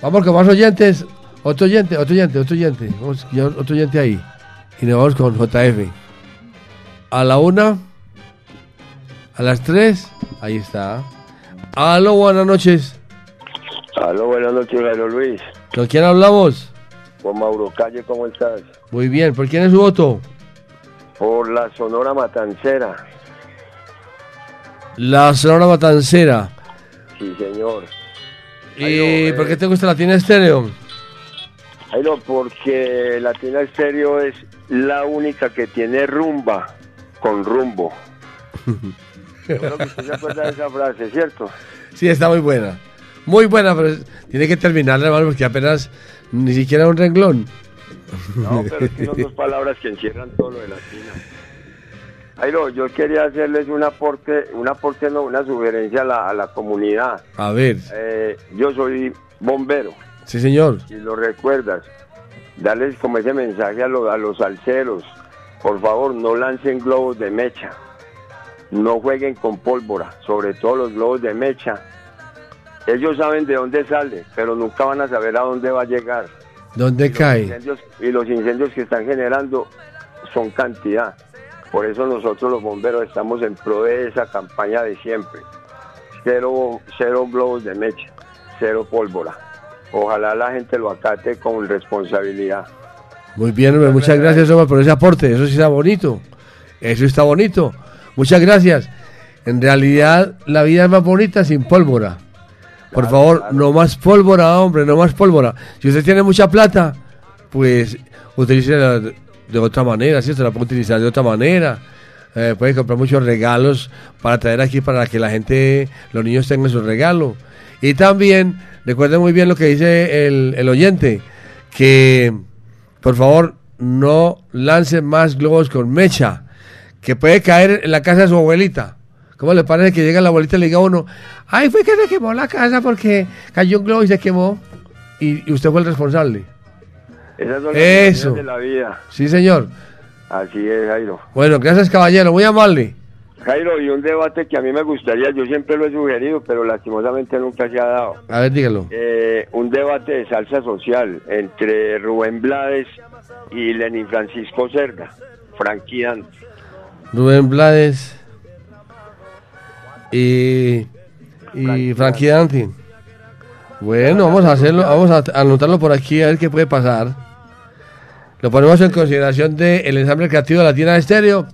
Vamos con más oyentes. Otro oyente, otro oyente, otro oyente. Vamos, otro oyente ahí. Y nos vamos con JF. A la una. A las tres. Ahí está. Aló, buenas noches. Aló, buenas noches, Jairo Luis. ¿Con quién hablamos? Con Mauro Calle, ¿cómo estás? Muy bien. ¿Por quién es su voto? Por la Sonora Matancera. La Sonora Matancera. Sí, señor. ¿Y por qué te gusta la tiene estéreo? Jairo, porque Latina Estéreo es la única que tiene rumba con rumbo. Yo creo que usted se acuerda de esa frase, ¿cierto? Sí, está muy buena. Muy buena, pero tiene que terminarla, hermano, porque apenas ni siquiera un renglón. No, pero es que son dos palabras que encierran todo lo de Latina. Jairo, yo quería hacerles un aporte, un aporte, no, una sugerencia a la, a la comunidad. A ver. Eh, yo soy bombero. Sí, señor. si lo recuerdas, darles como ese mensaje a, los a los salseros. Por favor, no lancen globos de mecha. No jueguen con pólvora, sobre todo los globos de mecha. Ellos saben de dónde sale, pero nunca van a saber a dónde va a llegar. ¿Dónde cae? Incendios- y los incendios que están generando son cantidad. Por eso nosotros los bomberos estamos en pro de esa campaña de siempre. Cero, cero globos de mecha, cero pólvora. Ojalá la gente lo acate con responsabilidad. Muy bien, hombre, muchas gracias, hombre, por ese aporte. Eso sí está bonito. Eso está bonito. Muchas gracias. En realidad, la vida es más bonita sin pólvora. Por favor, no más pólvora, hombre, no más pólvora. Si usted tiene mucha plata, pues utilice de, otra manera, ¿cierto? La puede utilizar de otra manera. Eh, puede comprar muchos regalos para traer aquí para que la gente, los niños tengan su regalo. Y también, recuerden muy bien lo que dice el, el oyente, que por favor no lance más globos con mecha, que puede caer en la casa de su abuelita. ¿Cómo le parece que llega la abuelita y le diga a uno, ay, fue que se quemó la casa porque cayó un globo y se quemó? Y, y usted fue el responsable. Esas son las Eso. de la vida. Sí, señor. Así es, Jairo. Bueno, gracias, caballero. Muy amable. Jairo, y un debate que a mí me gustaría, yo siempre lo he sugerido, pero lastimosamente nunca se ha dado. A ver, dígalo. Eh, un debate de salsa social entre Rubén Blades y Lenín Francisco Cerda, Frankie Dante. Rubén Blades y, y Frankie Danti. Bueno, vamos a hacerlo, vamos a anotarlo por aquí a ver qué puede pasar. Lo ponemos en consideración del ensamble creativo de Latina Estéreo,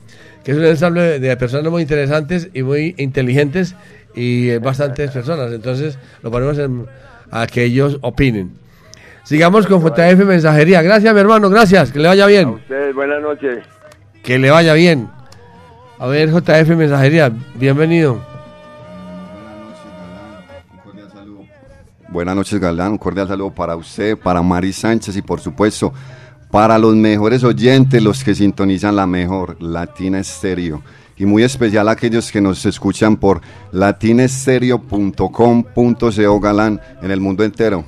que es un ensamble de personas muy interesantes y muy inteligentes y bastantes personas. Entonces lo ponemos en, a que ellos opinen. Sigamos con JF Mensajería. Gracias, mi hermano, gracias. Que le vaya bien. Ustedes, buenas noches. Que le vaya bien. A ver, JF Mensajería, bienvenido. Buenas noches, Galán. Un cordial saludo para usted, para Mari Sánchez y, por supuesto, para los mejores oyentes, los que sintonizan la mejor, Latina Estéreo. Y muy especial a aquellos que nos escuchan por latinestereo.com.co Galán en el mundo entero.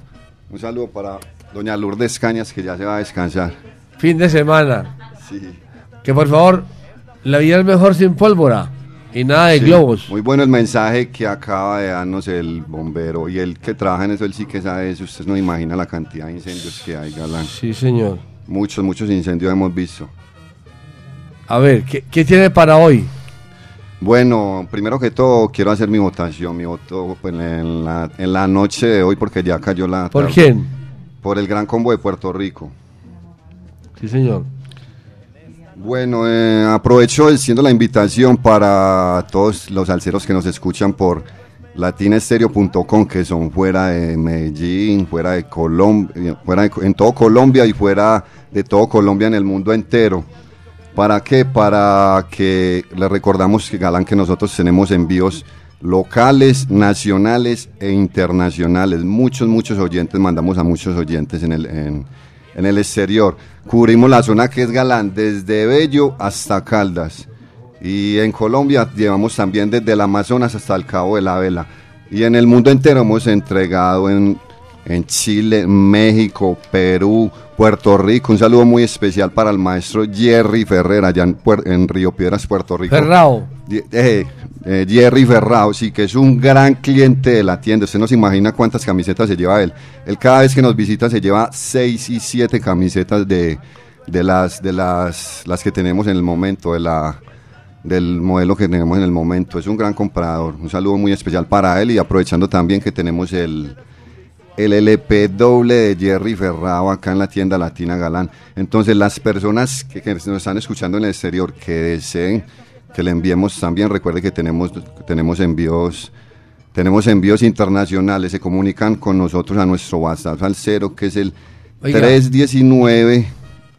Un saludo para doña Lourdes Cañas, que ya se va a descansar. Fin de semana. Sí. Que por favor, la vida es mejor sin pólvora y nada de Sí, globos. Muy bueno el mensaje que acaba de darnos el bombero. Y el que trabaja en eso, él sí que sabe eso. Usted no imagina la cantidad de incendios que hay, Galán. Sí, señor. Muchos, muchos incendios hemos visto. A ver, ¿qué, qué tiene para hoy? Bueno, primero que todo quiero hacer mi votación, mi voto pues, en, la, en la noche de hoy porque ya cayó la... ¿Por quién? Por el Gran Combo de Puerto Rico. Sí, señor. Bueno, eh, aprovecho siendo la invitación para todos los alceros que nos escuchan por latinaestereo.com, que son fuera de Medellín, fuera de Colombia, fuera de- en todo Colombia y fuera de todo Colombia en el mundo entero. ¿Para qué? Para que les recordamos que Galán que nosotros tenemos envíos locales, nacionales e internacionales. Muchos, muchos oyentes, mandamos a muchos oyentes en el, en, en el exterior. Cubrimos la zona que es Galán, desde Bello hasta Caldas. Y en Colombia llevamos también desde el Amazonas hasta el Cabo de la Vela. Y en el mundo entero hemos entregado en, en Chile, México, Perú, Puerto Rico. Un saludo muy especial para el maestro Jerry Ferrera, allá en, en Río Piedras, Puerto Rico. Ferrao. Eh, eh, Jerry Ferrao, sí, que es un gran cliente de la tienda. Usted no se imagina cuántas camisetas se lleva él. Él cada vez que nos visita se lleva seis y siete camisetas de, de las de las, las que tenemos en el momento, de la del modelo que tenemos en el momento. Es un gran comprador. Un saludo muy especial para él y aprovechando también que tenemos el, el LP doble de Jerry Ferrao acá en la tienda Latina Galán. Entonces las personas que, que nos están escuchando en el exterior que deseen que le enviemos también, recuerde que tenemos, tenemos envíos tenemos envíos internacionales, se comunican con nosotros a nuestro WhatsApp al cero que es el Oiga. 319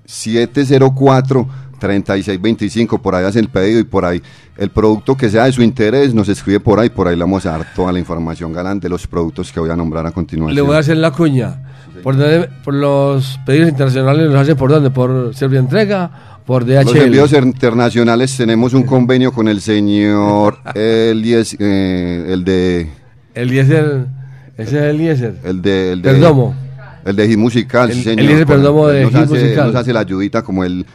704 3625, por ahí hace el pedido y por ahí el producto que sea de su interés nos escribe por ahí, por ahí le vamos a dar toda la información galán de los productos que voy a nombrar a continuación. Le voy a hacer la cuña. ¿Por, los pedidos internacionales los hacen por dónde? ¿Por Servientrega? ¿Por DHL? Los envíos internacionales tenemos un convenio con el señor Elies, eh, el de Eliezer, ese es Eliezer. el de el de Perdomo. el de Hit Musical, sí, El- señor. Eliezer Perdomo de nos hace, Musical. nos hace la ayudita como él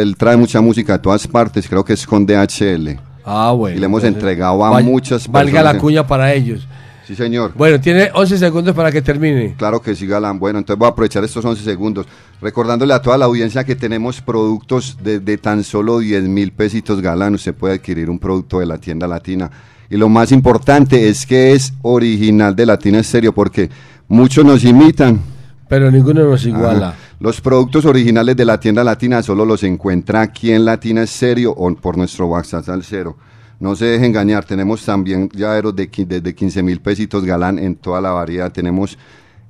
él trae mucha música de todas partes, creo que es con DHL. Ah, bueno. Y le hemos entregado a muchas Valga personas la en- cuña para ellos. Sí, señor. Bueno, tiene 11 segundos para que termine. Claro que sí, Galán. Bueno, entonces voy a aprovechar estos 11 segundos recordándole a toda la audiencia que tenemos productos de, de tan solo 10 mil pesitos, Galán. Usted puede adquirir un producto de la tienda latina. Y lo más importante es que es original de Latina Estéreo porque muchos nos imitan. Pero ninguno nos iguala. Ajá. Los productos originales de la tienda latina solo los encuentra aquí en Latina Estéreo o por nuestro WhatsApp al cero. No se deje engañar, tenemos también llaveros de, desde 15 mil pesitos galán en toda la variedad. Tenemos,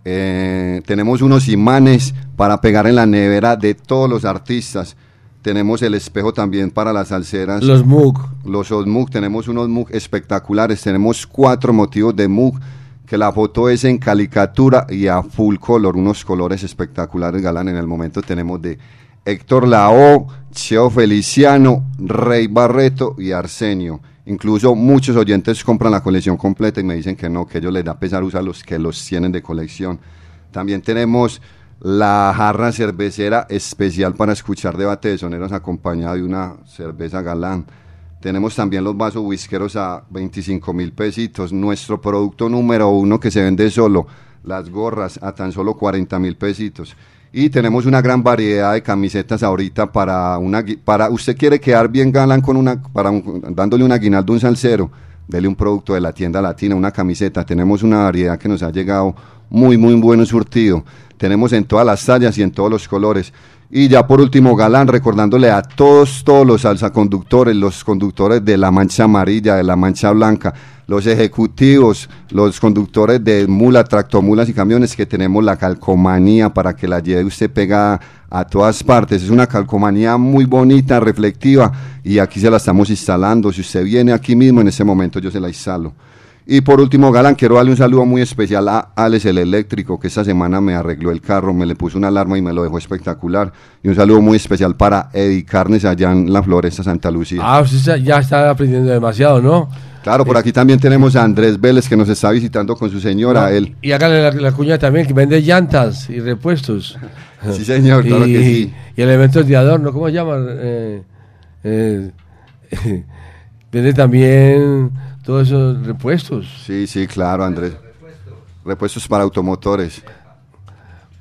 eh, tenemos unos imanes para pegar en la nevera de todos los artistas. Tenemos el espejo también para las salseras. Los Moog. Los Moog, tenemos unos Moog espectaculares. Tenemos cuatro motivos de Moog, que la foto es en calicatura y a full color, unos colores espectaculares, galán. En el momento tenemos de Héctor Lao, Cheo Feliciano, Rey Barreto y Arsenio. Incluso muchos oyentes compran la colección completa y me dicen que no, que ellos les da pesar usar los que los tienen de colección. También tenemos la jarra cervecera especial para escuchar debate de soneros acompañado de una cerveza galán. Tenemos también los vasos whiskeros a 25 mil pesitos. Nuestro producto número uno que se vende solo, las gorras a tan solo 40 mil pesitos. Y tenemos una gran variedad de camisetas ahorita para una para usted quiere quedar bien galán con una para un- dándole un aguinaldo un salsero. dele un producto de la tienda latina, una camiseta. Tenemos una variedad que nos ha llegado muy, muy bueno surtido. Tenemos en todas las tallas y en todos los colores. Y ya por último, Galán, recordándole a todos, todos los alzaconductores, los conductores de la mancha amarilla, de la mancha blanca, los ejecutivos, los conductores de mula, tractomulas y camiones que tenemos la calcomanía para que la lleve usted pegada a todas partes. Es una calcomanía muy bonita, reflectiva y aquí se la estamos instalando. Si usted viene aquí mismo, en ese momento yo se la instalo. Y por último, Galán, quiero darle un saludo muy especial a Alex el eléctrico, que esta semana me arregló el carro, me le puso una alarma y me lo dejó espectacular. Y un saludo muy especial para Eddie Carnes allá en la Floresta Santa Lucía. Ah, usted ya- está aprendiendo demasiado, ¿no? Claro, por aquí también tenemos a Andrés Vélez que nos está visitando con su señora, No, él. Y hágale la, la cuña también, que vende llantas y repuestos. Sí, señor, claro y, que sí. Y elementos de adorno, ¿cómo se llaman? Eh, eh, vende también todos esos repuestos. Sí, sí, claro, Andrés. Repuestos para automotores.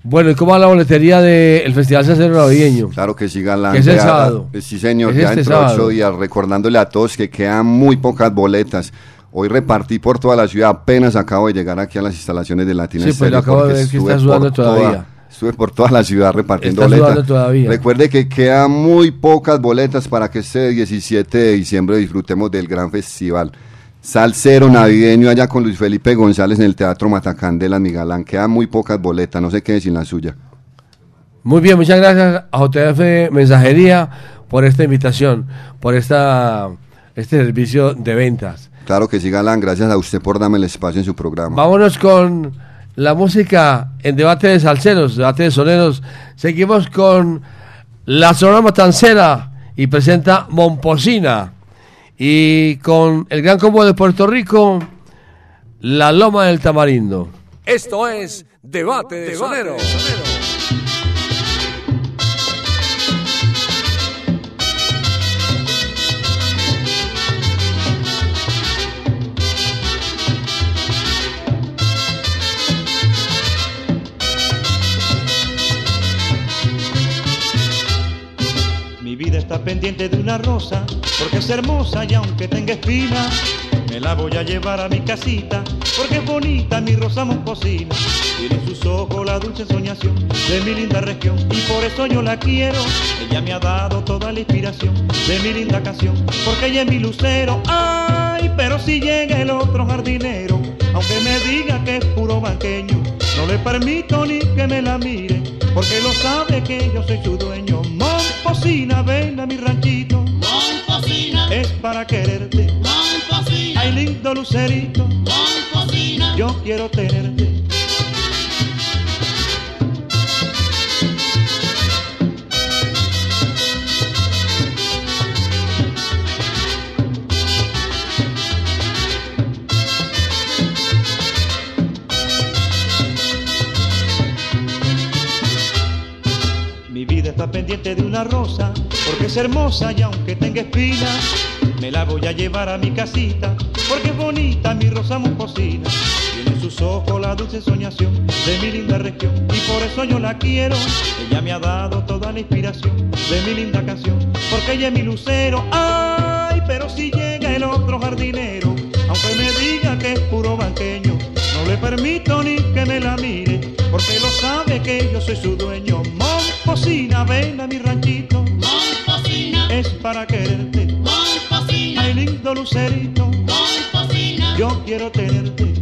Bueno, ¿y cómo va la boletería del Festival Salsero Navideño? Claro que sí, Galán. Que es el sábado. eh, Sí, señor, Es ya este dentro de ocho días, recordándole a todos que quedan muy pocas boletas. Hoy repartí por toda la ciudad, apenas acabo de llegar aquí a las instalaciones de Latina Sí, pues lo acabo de ver que estuve está sudando por toda- todavía. estuve por toda la ciudad repartiendo Está boletas. todavía. Recuerde que quedan muy pocas boletas para que este 17 de diciembre disfrutemos del gran festival. Salsero navideño allá con Luis Felipe González en el Teatro Matacandela, mi galán. Quedan muy pocas boletas, no se quede sin la suya. Muy bien, muchas gracias a JF Mensajería por esta invitación, por esta este servicio de ventas. Claro que sí, Galán. Gracias a usted por darme el espacio en su programa. Vámonos con la música en debate de salseros, debate de soneros. Seguimos con la Sonora Matancera y presenta Momposina. Y con el gran combo de Puerto Rico, La Loma del Tamarindo. Esto es Debate de Sonero. Mi vida está pendiente de una rosa, porque es hermosa y aunque tenga espina, me la voy a llevar a mi casita, porque es bonita mi rosa momposina. Tiene en sus ojos la dulce soñación de mi linda región, y por eso yo la quiero. Ella me ha dado toda la inspiración de mi linda canción, porque ella es mi lucero. Ay, pero si llega el otro jardinero, aunque me diga que es puro banqueño, no le permito ni que me la mire, porque lo sabe que yo soy su dueño. Momposina, ven a mi ranchito. Es para quererte. Ay lindo lucerito. Yo quiero tenerte. Mi vida está pendiente de una rosa, porque es hermosa y aunque tenga espinas, me la voy a llevar a mi casita, porque es bonita mi rosa momposina. Tiene en sus ojos la dulce soñación de mi linda región, y por eso yo la quiero. Ella me ha dado toda la inspiración de mi linda canción, porque ella es mi lucero. Ay, pero si llega el otro jardinero, aunque me diga que es puro banqueño, no le permito ni que me la mire, porque lo sabe que yo soy su dueño. Momposina, ven a mi ranchito. Es para quererte. Momposina, ay lindo lucerito. Yo quiero tenerte.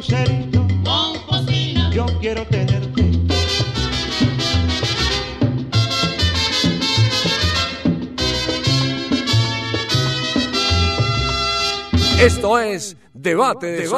Lucerito, con cocina, yo quiero tenerte. Esto es Debate de, de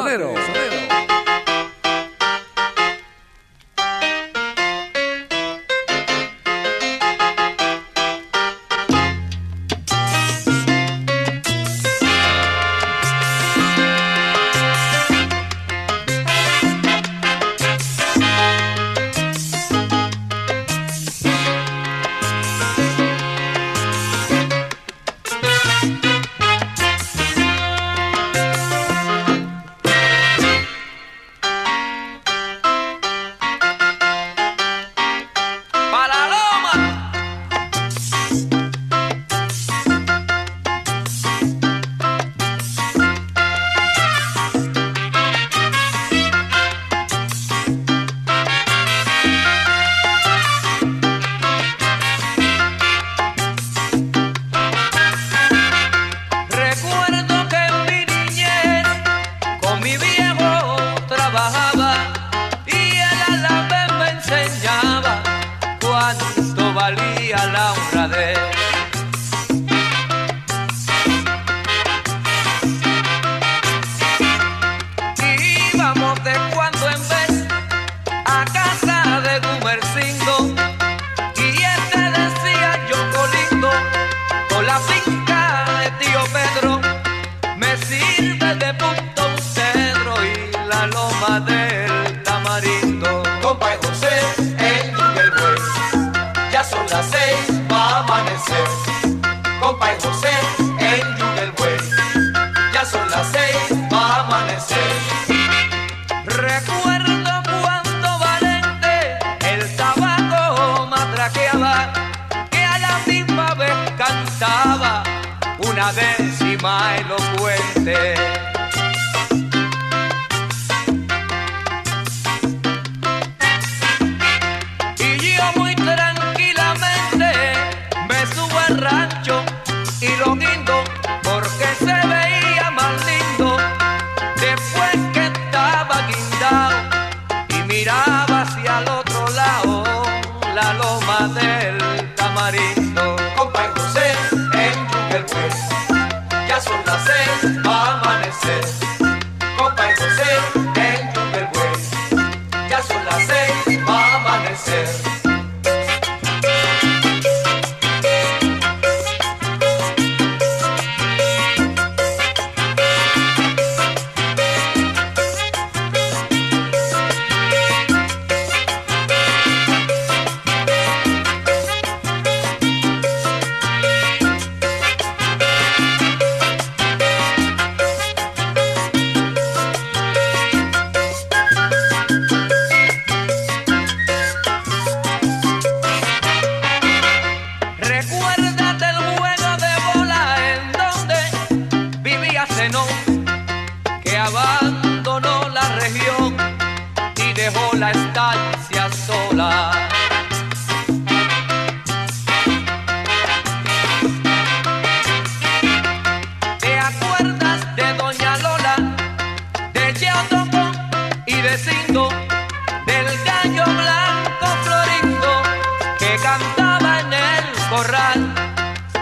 corral,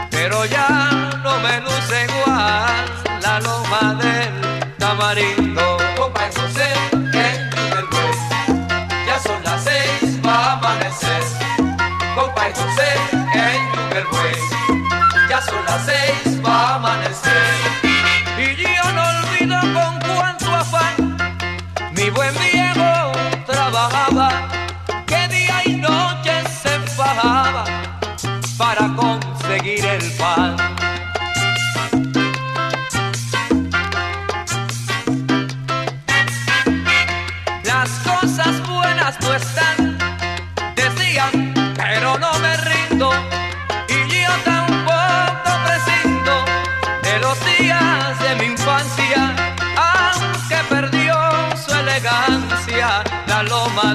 pero ya no me luce igual la loma del tamarindo.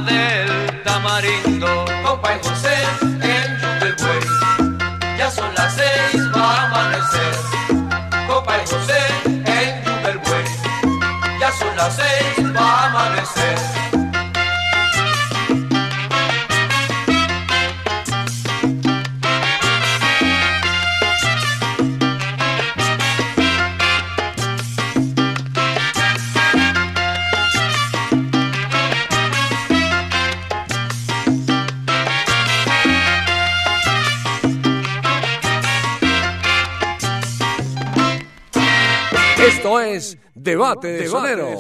del tamarindo. Compa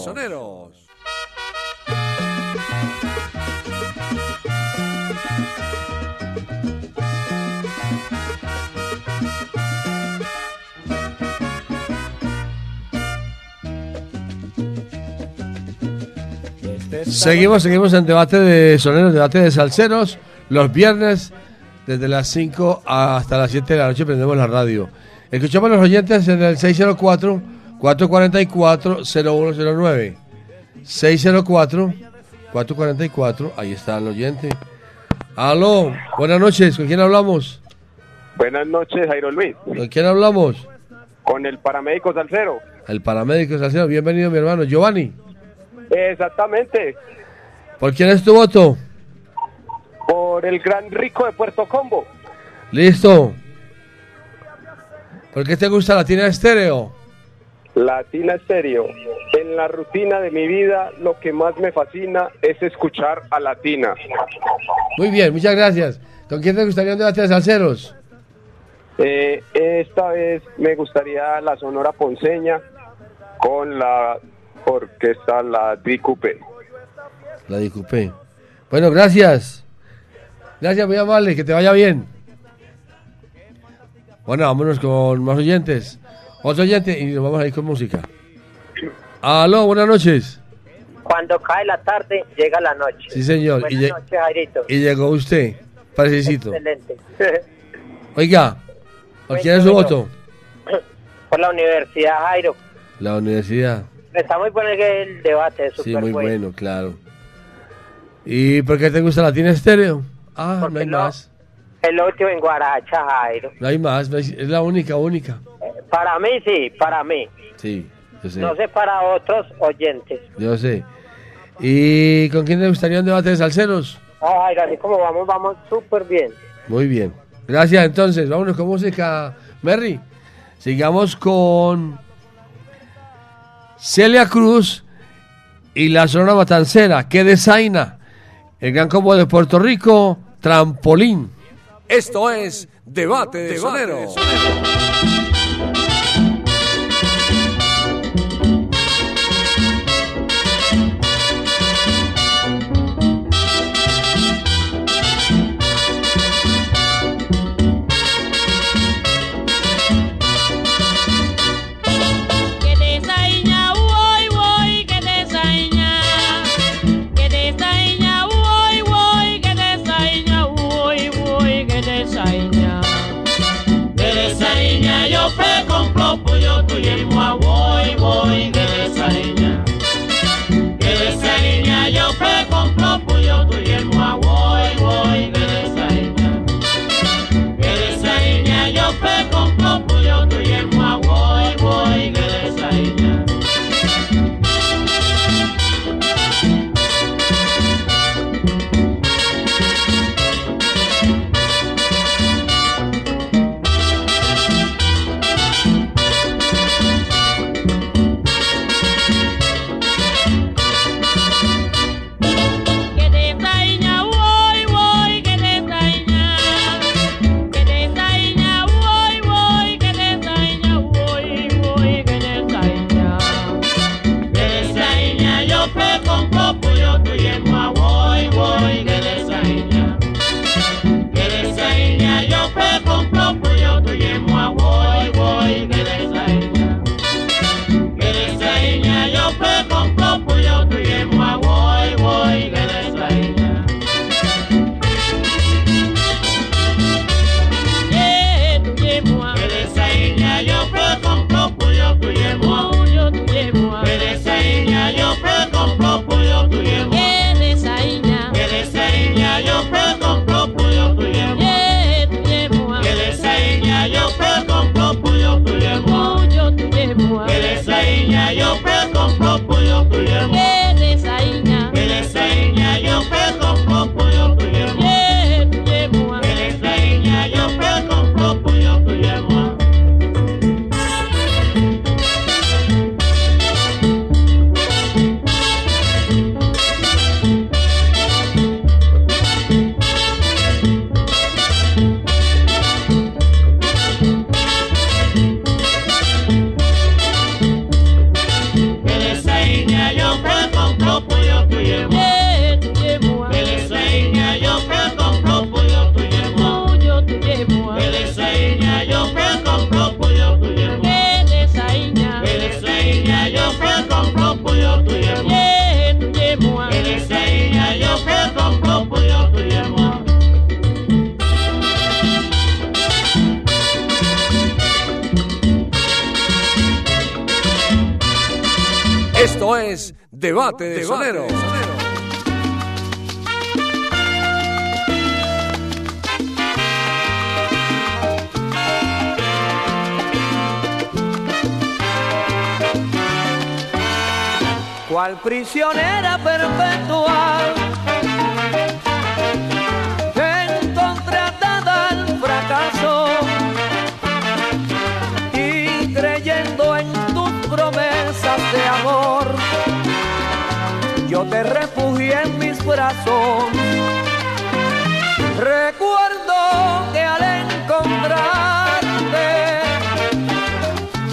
Soneros. Seguimos, seguimos en debate de soneros, debate de salseros. Los viernes, desde las 5 hasta las 7 de la noche, prendemos la radio. Escuchamos a los oyentes en el 604-444-0109. 604-444, ahí está el oyente. Aló, buenas noches, ¿con quién hablamos? Buenas noches, Jairo Luis. ¿Con quién hablamos? Con el paramédico Salcero. El paramédico salsero, bienvenido mi hermano Giovanni. Exactamente. ¿Por quién es tu voto? Por el gran rico de Puerto Combo. Listo. ¿Por qué te gusta Latina Estéreo? Latina Estéreo. En la rutina de mi vida, lo que más me fascina es escuchar a Latina. Muy bien, muchas gracias. ¿Con quién te gustaría un debate de salseros? Eh, esta vez me gustaría la Sonora Ponceña con la orquesta La Dicupé. La disculpé. Bueno, gracias. Gracias, muy amable, que te vaya bien. Bueno, vámonos con más oyentes. Otro oyente y nos vamos a ir con música. Aló, buenas noches. Cuando cae la tarde, llega la noche. Sí, señor. Buenas Y, noches, Jairito. y llegó usted, parecito. Excelente. Oiga, ¿por quién es su voto? Por la universidad, Jairo. La universidad. Está muy bueno el debate, Sí, súper muy bueno. bueno, claro. ¿Y por qué te gusta Latina Estéreo? Ah, no hay más. El último en Guaracha, Jairo. No hay más, no hay- es la única, única. Para mí, sí, para mí. Sí, yo sé. No sé para otros oyentes. Yo sé. ¿Y con quién te gustaría un debate de salseros? Ah, Jairo, así como vamos, vamos súper bien. Muy bien. Gracias, entonces. Vámonos con música. Merry. Sigamos con Celia Cruz y la Sonora Matancera. ¡Qué desaina! El gran combo de Puerto Rico, Trampolín. Esto es Debate de Soneros. Que Debate de Soneros. cual prisionera perpetua. Te refugié en mis brazos. Recuerdo que al encontrarte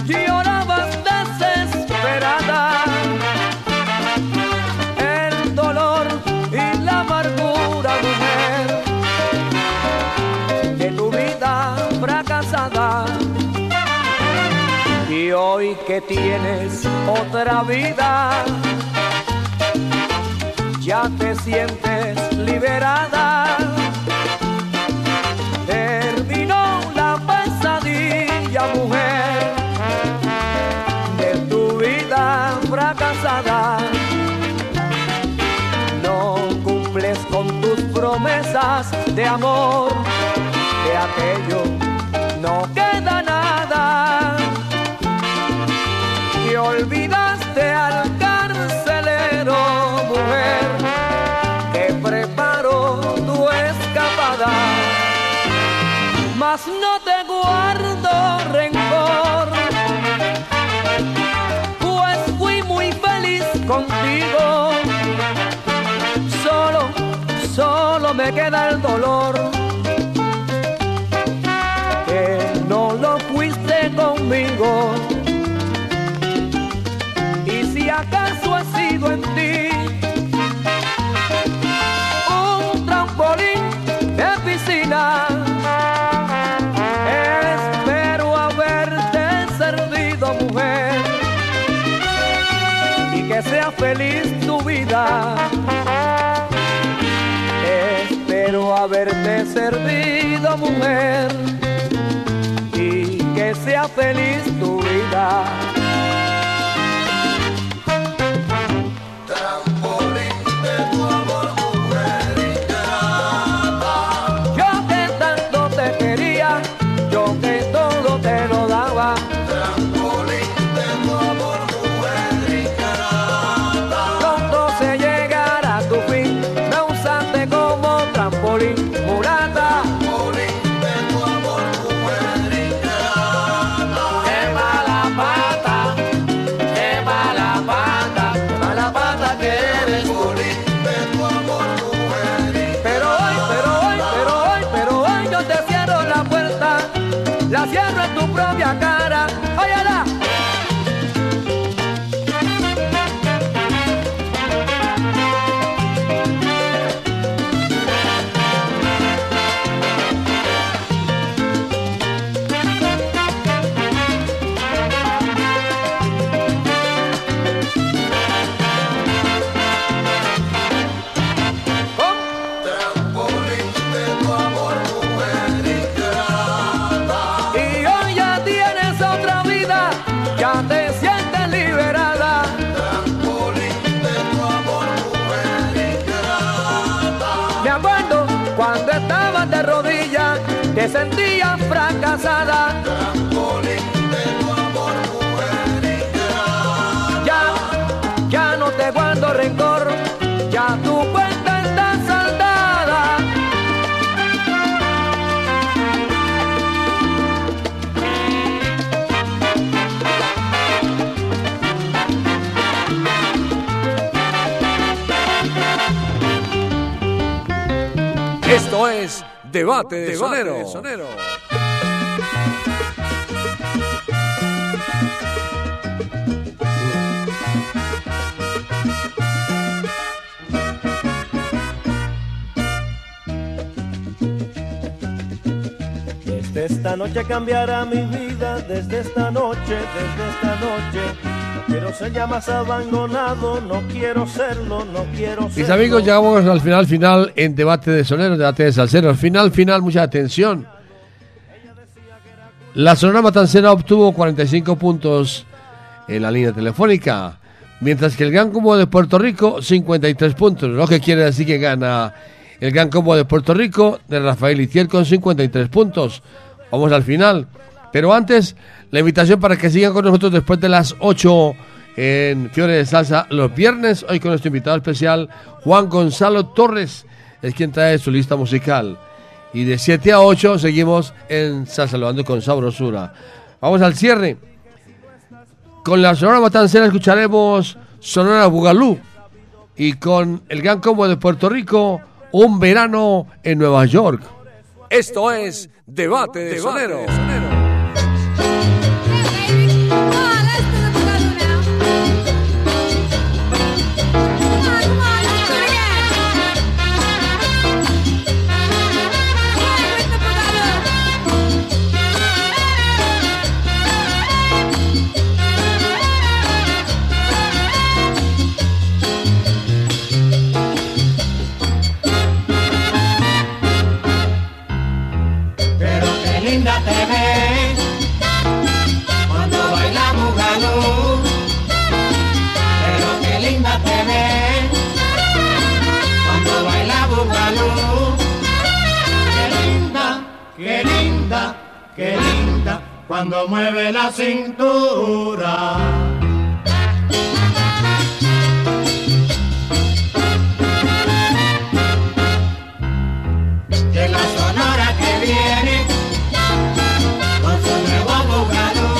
llorabas desesperada el dolor y la amargura, mujer, de tu vida fracasada. Y hoy que tienes otra vida, ya te sientes liberada. Terminó la pesadilla, mujer, de tu vida fracasada no cumples con tus promesas de amor, de aquello me queda el dolor. Que no lo fuiste conmigo. Y si acaso ha sido en ti un trampolín de piscina, espero haberte servido, mujer. Y que sea feliz tu vida. Haberte servido, mujer, y que sea feliz tu vida. Te sentías fracasada. Debate de Sonero. Desde esta noche cambiará mi vida, desde esta noche, desde esta noche. Ser ya más abandonado, no quiero serlo, no quiero serlo. Mis amigos, llegamos al final final en debate de soneros, debate de salseros. Final final, mucha atención. La Sonora Matancera obtuvo 45 puntos en la línea telefónica, mientras que el Gran Combo de Puerto Rico 53 puntos, lo que quiere decir que gana el Gran Combo de Puerto Rico de Rafael Itier con 53 puntos. Vamos al final, pero antes la invitación para que sigan con nosotros después de las 8 en Fiore de Salsa los viernes, hoy con nuestro invitado especial Juan Gonzalo Torres, es quien trae su lista musical. Y de 7 a 8 seguimos en Salsa Saludando con Sabrosura. Vamos al cierre. Con la Sonora Matancera escucharemos Sonora Bugalú. Y con el Gran Combo de Puerto Rico, Un Verano en Nueva York. Esto es Debate de Sonero. Pero cuando mueve la cintura. De la sonora que viene con su nuevo bugalú.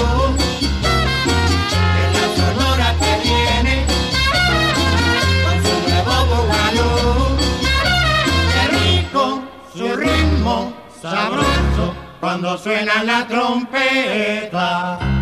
De la sonora que viene con su nuevo bugalú. Qué rico su ritmo sabroso cuando suena la trompeta.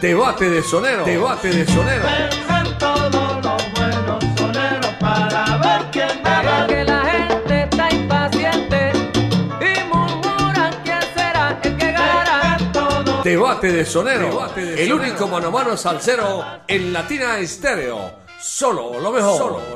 Debate de Sonero. Debate de Sonero. Pensan todos los buenos soneros para ver quién gana. que la gente está impaciente y murmuran quién será el que gana. Debate de Sonero. Debate de el único mano a mano salsero en Latina Estéreo. Solo lo mejor. Solo.